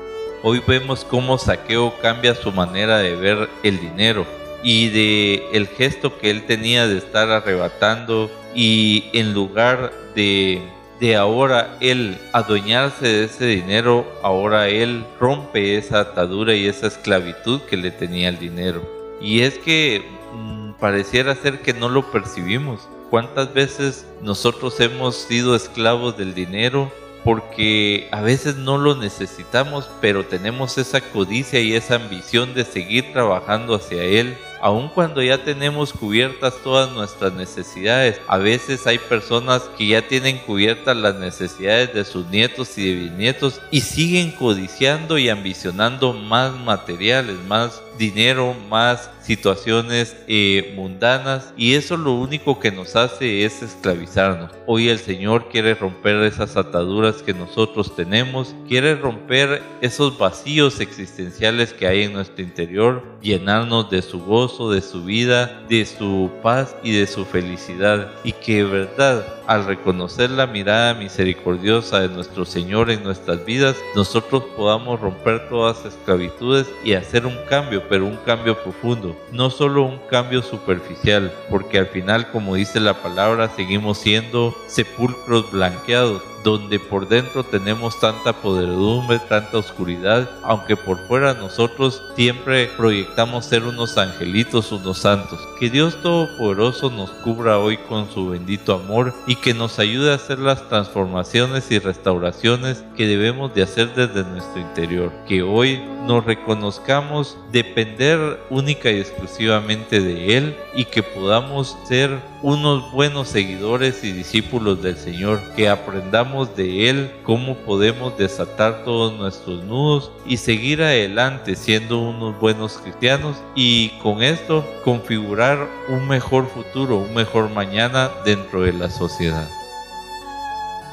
Hoy vemos cómo Saqueo cambia su manera de ver el dinero y de el gesto que él tenía de estar arrebatando y en lugar de de ahora él adueñarse de ese dinero, ahora él rompe esa atadura y esa esclavitud que le tenía el dinero. Y es que mm, pareciera ser que no lo percibimos. ¿Cuántas veces nosotros hemos sido esclavos del dinero porque a veces no lo necesitamos, pero tenemos esa codicia y esa ambición de seguir trabajando hacia Él, aun cuando ya tenemos cubiertas todas nuestras necesidades. A veces hay personas que ya tienen cubiertas las necesidades de sus nietos y de bisnietos y siguen codiciando y ambicionando más materiales, más dinero, más situaciones eh, mundanas y eso lo único que nos hace es esclavizarnos. Hoy el Señor quiere romper esas ataduras que nosotros tenemos, quiere romper esos vacíos existenciales que hay en nuestro interior, llenarnos de su gozo, de su vida, de su paz y de su felicidad y que verdad al reconocer la mirada misericordiosa de nuestro Señor en nuestras vidas, nosotros podamos romper todas esclavitudes y hacer un cambio, pero un cambio profundo, no solo un cambio superficial, porque al final, como dice la palabra, seguimos siendo sepulcros blanqueados, donde por dentro tenemos tanta podredumbre, tanta oscuridad, aunque por fuera nosotros siempre proyectamos ser unos angelitos, unos santos. Que Dios Todopoderoso nos cubra hoy con su bendito amor y que nos ayude a hacer las transformaciones y restauraciones que debemos de hacer desde nuestro interior. Que hoy nos reconozcamos depender única y exclusivamente de Él y que podamos ser unos buenos seguidores y discípulos del Señor, que aprendamos de Él cómo podemos desatar todos nuestros nudos y seguir adelante siendo unos buenos cristianos y con esto configurar un mejor futuro, un mejor mañana dentro de la sociedad.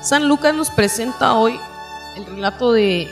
San Lucas nos presenta hoy el relato de,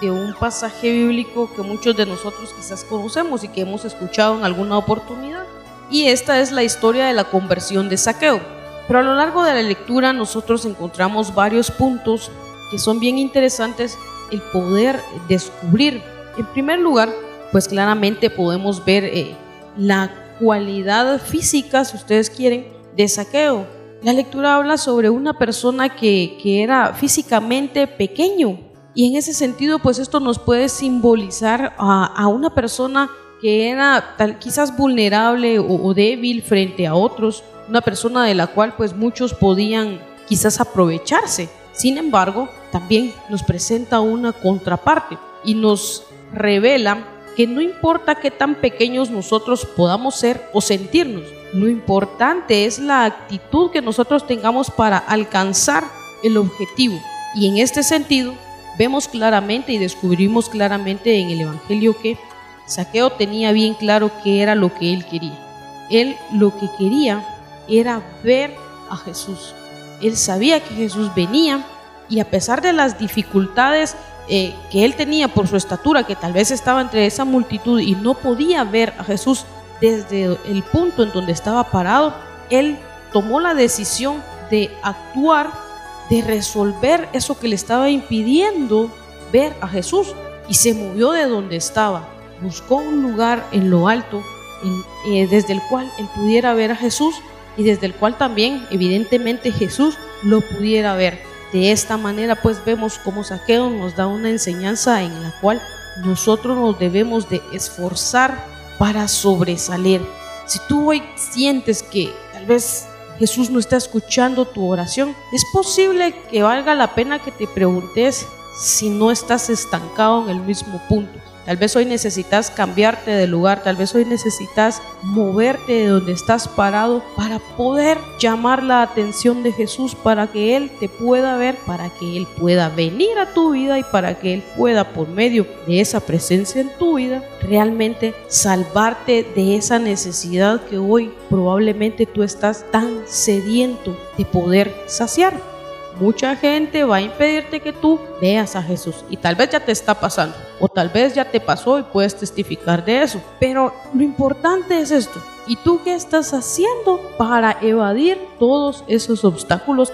de un pasaje bíblico que muchos de nosotros quizás conocemos y que hemos escuchado en alguna oportunidad y esta es la historia de la conversión de Saqueo. Pero a lo largo de la lectura nosotros encontramos varios puntos que son bien interesantes el poder descubrir. En primer lugar, pues claramente podemos ver eh, la cualidad física, si ustedes quieren, de saqueo. La lectura habla sobre una persona que, era físicamente pequeño y en ese sentido pues esto nos puede simbolizar a, una persona que era tal, quizás vulnerable o, o, débil frente a otros, una persona de la cual pues muchos podían quizás aprovecharse. Sin embargo, también nos presenta una contraparte y nos revela que no importa qué tan pequeños nosotros podamos ser o sentirnos, lo importante es la actitud que nosotros tengamos para alcanzar el objetivo. Y en este sentido, vemos claramente y descubrimos claramente en el Evangelio que Saqueo tenía bien claro qué era lo que él quería. Él lo que quería era ver a Jesús. Él sabía que Jesús venía y a pesar de las dificultades eh, que él tenía por su estatura, que tal vez estaba entre esa multitud y no podía ver a Jesús desde el punto en donde estaba parado, él tomó la decisión de actuar, de resolver eso que le estaba impidiendo ver a Jesús y se movió de donde estaba, buscó un lugar en lo alto eh, desde el cual él pudiera ver a Jesús y desde el cual también evidentemente Jesús lo pudiera ver. De esta manera pues vemos cómo Saqueo nos da una enseñanza en la cual nosotros nos debemos de esforzar para sobresalir. Si tú hoy sientes que tal vez Jesús no está escuchando tu oración, es posible que valga la pena que te preguntes si no estás estancado en el mismo punto. Tal vez hoy necesitas cambiarte de lugar, tal vez hoy necesitas moverte de donde estás parado para poder llamar la atención de Jesús, para que Él te pueda ver, para que Él pueda venir a tu vida y para que Él pueda por medio de esa presencia en tu vida realmente salvarte de esa necesidad que hoy probablemente tú estás tan sediento de poder saciar mucha gente va a impedirte que tú veas a Jesús. Y tal vez ya te está pasando, o tal vez ya te pasó y puedes testificar de eso. Pero lo importante es esto. ¿Y tú qué estás haciendo para evadir todos esos obstáculos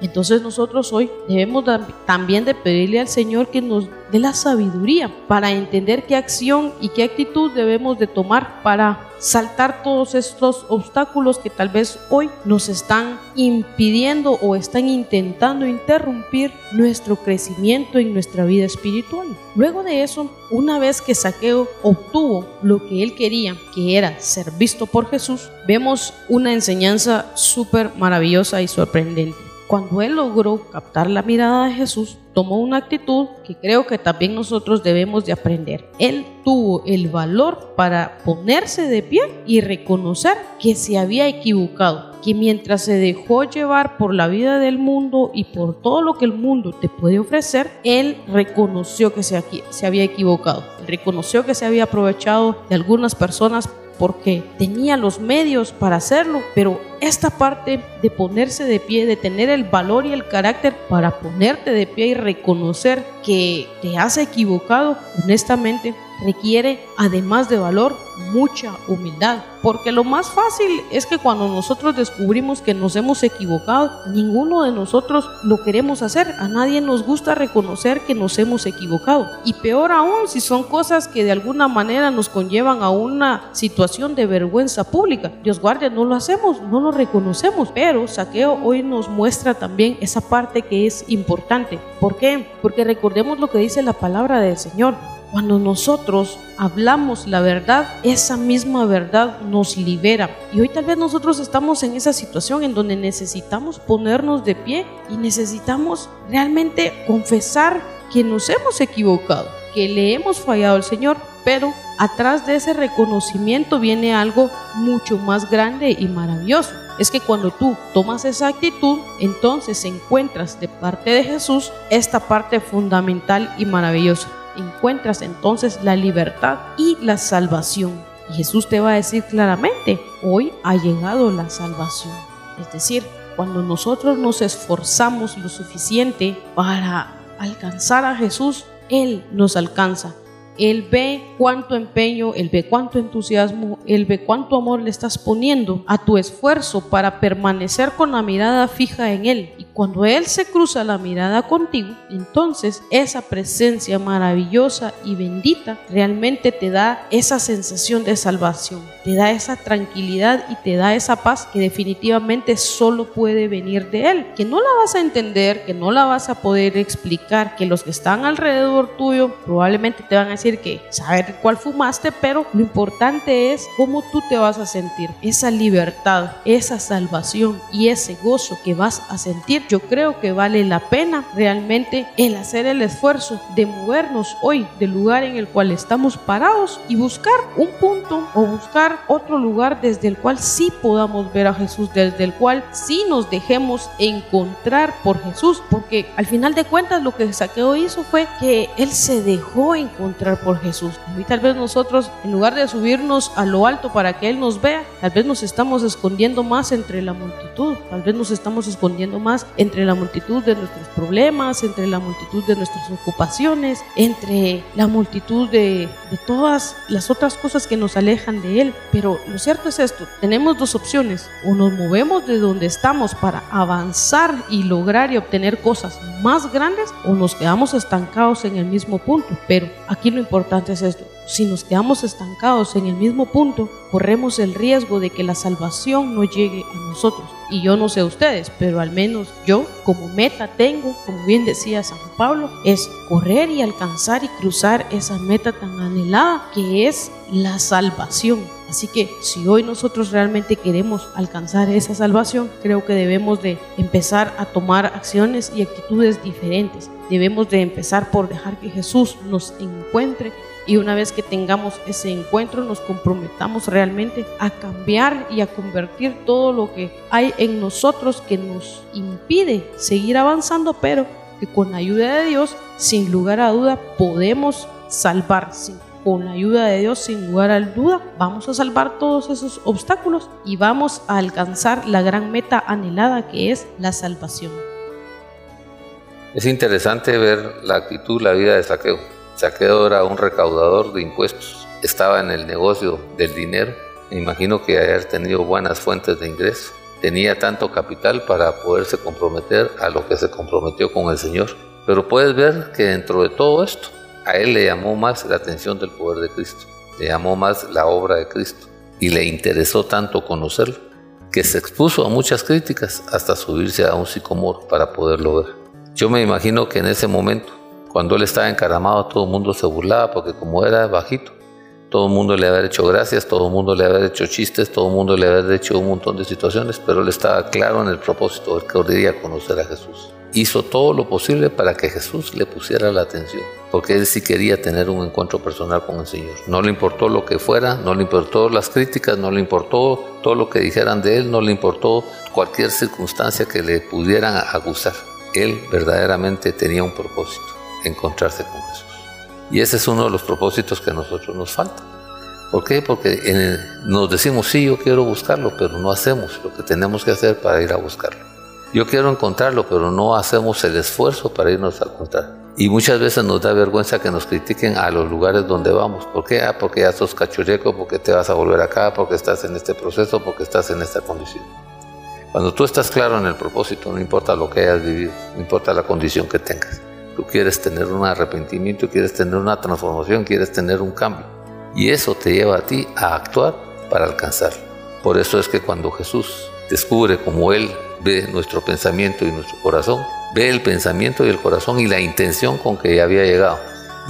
entonces nosotros hoy debemos también de pedirle al Señor que nos dé la sabiduría para entender qué acción y qué actitud debemos de tomar para saltar todos estos obstáculos que tal vez hoy nos están impidiendo o están intentando interrumpir nuestro crecimiento en nuestra vida espiritual. Luego de eso, una vez que Saqueo obtuvo lo que él quería, que era ser visto por Jesús, vemos una enseñanza súper maravillosa y sorprendente. Cuando él logró captar la mirada de Jesús, tomó una actitud que creo que también nosotros debemos de aprender. Él tuvo el valor para ponerse de pie y reconocer que se había equivocado, que mientras se dejó llevar por la vida del mundo y por todo lo que el mundo te puede ofrecer, él reconoció que se, se había equivocado, reconoció que se había aprovechado de algunas personas porque tenía los medios para hacerlo, pero esta parte de ponerse de pie, de tener el valor y el carácter para ponerte de pie y reconocer que te has equivocado, honestamente, requiere, además de valor, mucha humildad. Porque lo más fácil es que cuando nosotros descubrimos que nos hemos equivocado, ninguno de nosotros lo queremos hacer. A nadie nos gusta reconocer que nos hemos equivocado. Y peor aún si son cosas que de alguna manera nos conllevan a una situación de vergüenza pública. Dios guarde, no lo hacemos, no lo reconocemos. Pero Saqueo hoy nos muestra también esa parte que es importante. ¿Por qué? Porque recordemos lo que dice la palabra del Señor. Cuando nosotros hablamos la verdad, esa misma verdad nos libera. Y hoy tal vez nosotros estamos en esa situación en donde necesitamos ponernos de pie y necesitamos realmente confesar que nos hemos equivocado, que le hemos fallado al Señor, pero atrás de ese reconocimiento viene algo mucho más grande y maravilloso. Es que cuando tú tomas esa actitud, entonces encuentras de parte de Jesús esta parte fundamental y maravillosa encuentras entonces la libertad y la salvación. Y Jesús te va a decir claramente, hoy ha llegado la salvación. Es decir, cuando nosotros nos esforzamos lo suficiente para alcanzar a Jesús, Él nos alcanza. Él ve cuánto empeño, Él ve cuánto entusiasmo, Él ve cuánto amor le estás poniendo a tu esfuerzo para permanecer con la mirada fija en Él. Y cuando Él se cruza la mirada contigo, entonces esa presencia maravillosa y bendita realmente te da esa sensación de salvación, te da esa tranquilidad y te da esa paz que definitivamente solo puede venir de Él, que no la vas a entender, que no la vas a poder explicar, que los que están alrededor tuyo probablemente te van a decir que saber cuál fumaste, pero lo importante es cómo tú te vas a sentir, esa libertad, esa salvación y ese gozo que vas a sentir. Yo creo que vale la pena realmente el hacer el esfuerzo de movernos hoy del lugar en el cual estamos parados y buscar un punto o buscar otro lugar desde el cual sí podamos ver a Jesús, desde el cual sí nos dejemos encontrar por Jesús, porque al final de cuentas lo que Saqueo hizo fue que él se dejó encontrar por Jesús. Y tal vez nosotros, en lugar de subirnos a lo alto para que Él nos vea, tal vez nos estamos escondiendo más entre la multitud, tal vez nos estamos escondiendo más entre la multitud de nuestros problemas, entre la multitud de nuestras ocupaciones, entre la multitud de, de todas las otras cosas que nos alejan de Él. Pero lo cierto es esto, tenemos dos opciones, o nos movemos de donde estamos para avanzar y lograr y obtener cosas más grandes, o nos quedamos estancados en el mismo punto. Pero aquí lo importante es esto, si nos quedamos estancados en el mismo punto, corremos el riesgo de que la salvación no llegue a nosotros. Y yo no sé ustedes, pero al menos yo como meta tengo, como bien decía San Pablo, es correr y alcanzar y cruzar esa meta tan anhelada que es la salvación. Así que si hoy nosotros realmente queremos alcanzar esa salvación, creo que debemos de empezar a tomar acciones y actitudes diferentes. Debemos de empezar por dejar que Jesús nos encuentre y una vez que tengamos ese encuentro nos comprometamos realmente a cambiar y a convertir todo lo que hay en nosotros que nos impide seguir avanzando, pero que con la ayuda de Dios, sin lugar a duda, podemos salvar. Con la ayuda de Dios, sin lugar a duda, vamos a salvar todos esos obstáculos y vamos a alcanzar la gran meta anhelada que es la salvación. Es interesante ver la actitud, la vida de Saqueo. Saqueo era un recaudador de impuestos, estaba en el negocio del dinero. Me imagino que haber tenido buenas fuentes de ingreso. Tenía tanto capital para poderse comprometer a lo que se comprometió con el Señor. Pero puedes ver que dentro de todo esto, a él le llamó más la atención del poder de Cristo, le llamó más la obra de Cristo y le interesó tanto conocerlo, que se expuso a muchas críticas hasta subirse a un sicomoro para poderlo ver. Yo me imagino que en ese momento cuando él estaba encaramado, todo el mundo se burlaba porque como era bajito, todo el mundo le había hecho gracias, todo el mundo le había hecho chistes, todo el mundo le había hecho un montón de situaciones, pero él estaba claro en el propósito que quería conocer a Jesús. Hizo todo lo posible para que Jesús le pusiera la atención, porque él sí quería tener un encuentro personal con el Señor. No le importó lo que fuera, no le importó las críticas, no le importó todo lo que dijeran de él, no le importó cualquier circunstancia que le pudieran acusar. Él verdaderamente tenía un propósito encontrarse con Jesús. Y ese es uno de los propósitos que a nosotros nos falta. ¿Por qué? Porque nos decimos, sí, yo quiero buscarlo, pero no hacemos lo que tenemos que hacer para ir a buscarlo. Yo quiero encontrarlo, pero no hacemos el esfuerzo para irnos a encontrar. Y muchas veces nos da vergüenza que nos critiquen a los lugares donde vamos. ¿Por qué? Ah, porque ya sos cachureco, porque te vas a volver acá, porque estás en este proceso, porque estás en esta condición. Cuando tú estás claro en el propósito, no importa lo que hayas vivido, no importa la condición que tengas. Tú quieres tener un arrepentimiento, quieres tener una transformación, quieres tener un cambio. Y eso te lleva a ti a actuar para alcanzarlo. Por eso es que cuando Jesús descubre cómo Él ve nuestro pensamiento y nuestro corazón, ve el pensamiento y el corazón y la intención con que había llegado.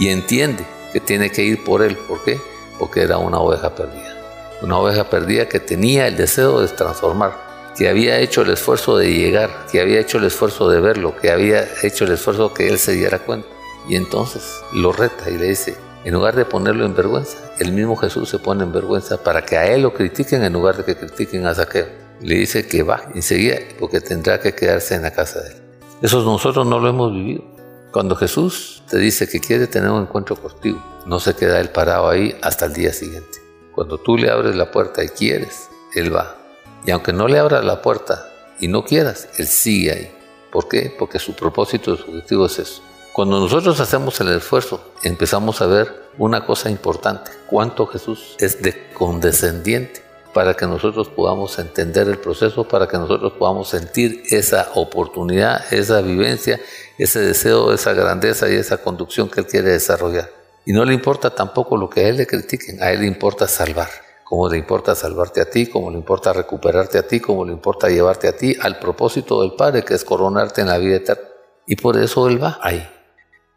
Y entiende que tiene que ir por Él. ¿Por qué? Porque era una oveja perdida. Una oveja perdida que tenía el deseo de transformar que había hecho el esfuerzo de llegar, que había hecho el esfuerzo de verlo, que había hecho el esfuerzo que él se diera cuenta. Y entonces lo reta y le dice, en lugar de ponerlo en vergüenza, el mismo Jesús se pone en vergüenza para que a él lo critiquen en lugar de que critiquen a Saqueo. Le dice que va enseguida porque tendrá que quedarse en la casa de él. Eso nosotros no lo hemos vivido. Cuando Jesús te dice que quiere tener un encuentro contigo, no se queda él parado ahí hasta el día siguiente. Cuando tú le abres la puerta y quieres, él va y aunque no le abras la puerta y no quieras, Él sigue ahí. ¿Por qué? Porque su propósito, su objetivo es eso, Cuando nosotros hacemos el esfuerzo, empezamos a ver una cosa importante, cuánto Jesús es de condescendiente para que nosotros podamos entender el proceso, para que nosotros podamos sentir esa oportunidad, esa vivencia, ese deseo, esa grandeza y esa conducción que Él quiere desarrollar. Y no le importa tampoco lo que a Él le critiquen, a Él le importa salvar, como le importa salvarte a ti, como le importa recuperarte a ti, como le importa llevarte a ti al propósito del Padre, que es coronarte en la vida eterna. Y por eso Él va ahí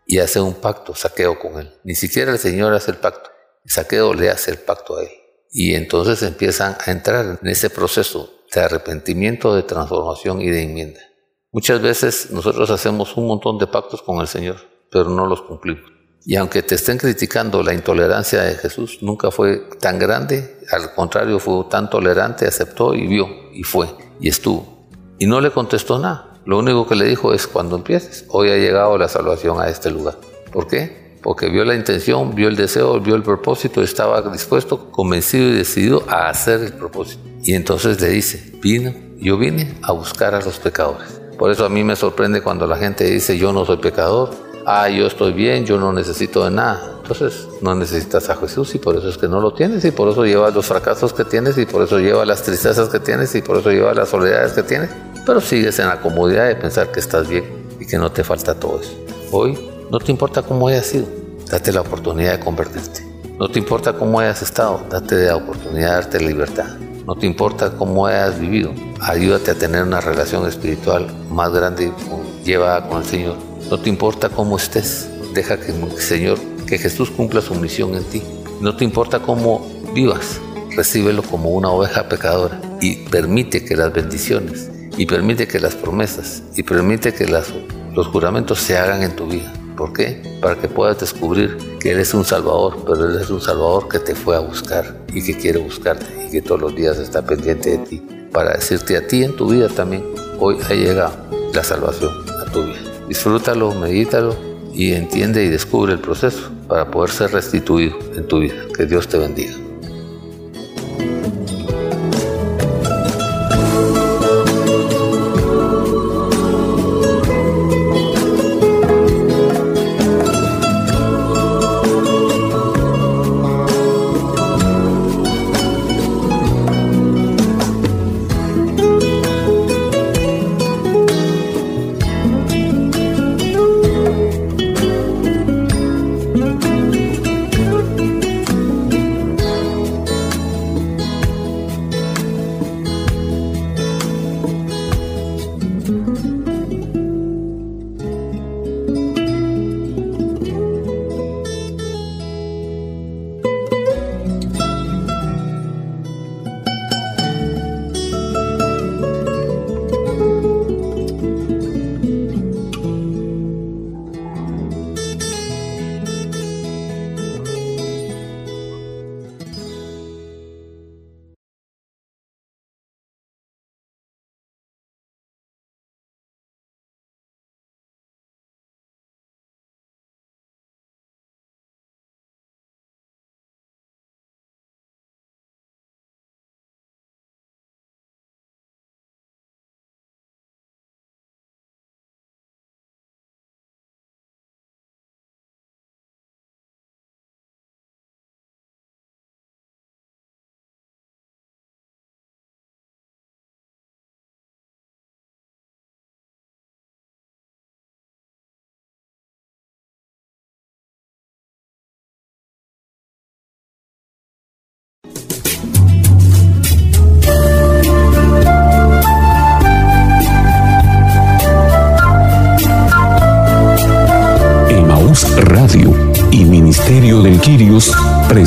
y hace un pacto, saqueo con Él. Ni siquiera el Señor hace el pacto, saqueo le hace el pacto a Él y entonces empiezan a entrar en ese proceso de arrepentimiento, de transformación y de enmienda. Muchas veces nosotros hacemos un montón de pactos con el Señor, pero no los cumplimos. Y aunque te estén criticando la intolerancia de Jesús, nunca fue tan grande, al contrario, fue tan tolerante, aceptó y vio, y fue, y estuvo. Y no le contestó nada. Lo único que le dijo es, cuando empieces, hoy ha llegado la salvación a este lugar. ¿Por qué? porque vio la intención, vio el deseo, vio el propósito, estaba dispuesto, convencido y decidido a hacer el propósito. Y entonces le dice, vino, yo vine a buscar a los pecadores. Por eso a mí me sorprende cuando la gente dice, yo no soy pecador, ah, yo estoy bien, yo no necesito de nada. Entonces no necesitas a Jesús y por eso es que no lo tienes y por eso llevas los fracasos que tienes y por eso llevas las tristezas que tienes y por eso llevas las soledades que tienes. Pero sigues en la comodidad de pensar que estás bien y que no te falta todo eso. Hoy no te importa cómo hayas sido, date la oportunidad de convertirte. No te importa cómo hayas estado, date la oportunidad de darte libertad. No te importa cómo hayas vivido, ayúdate a tener una relación espiritual más grande llevada con el Señor. No te importa cómo estés, deja que Señor, que Jesús cumpla su misión en ti. No te importa cómo vivas, recíbelo como una oveja pecadora y permite que las bendiciones, y permite que las promesas, y permite que los juramentos se hagan en tu vida. ¿Por qué? Para que puedas descubrir que Él es un Salvador, pero Él es un Salvador que te fue a buscar y que quiere buscarte y que todos los días está pendiente de ti para decirte a ti en tu vida también, hoy ha llegado la salvación a tu vida. Disfrútalo, medítalo y entiende y descubre el proceso para poder ser restituido en tu vida. Que Dios te bendiga.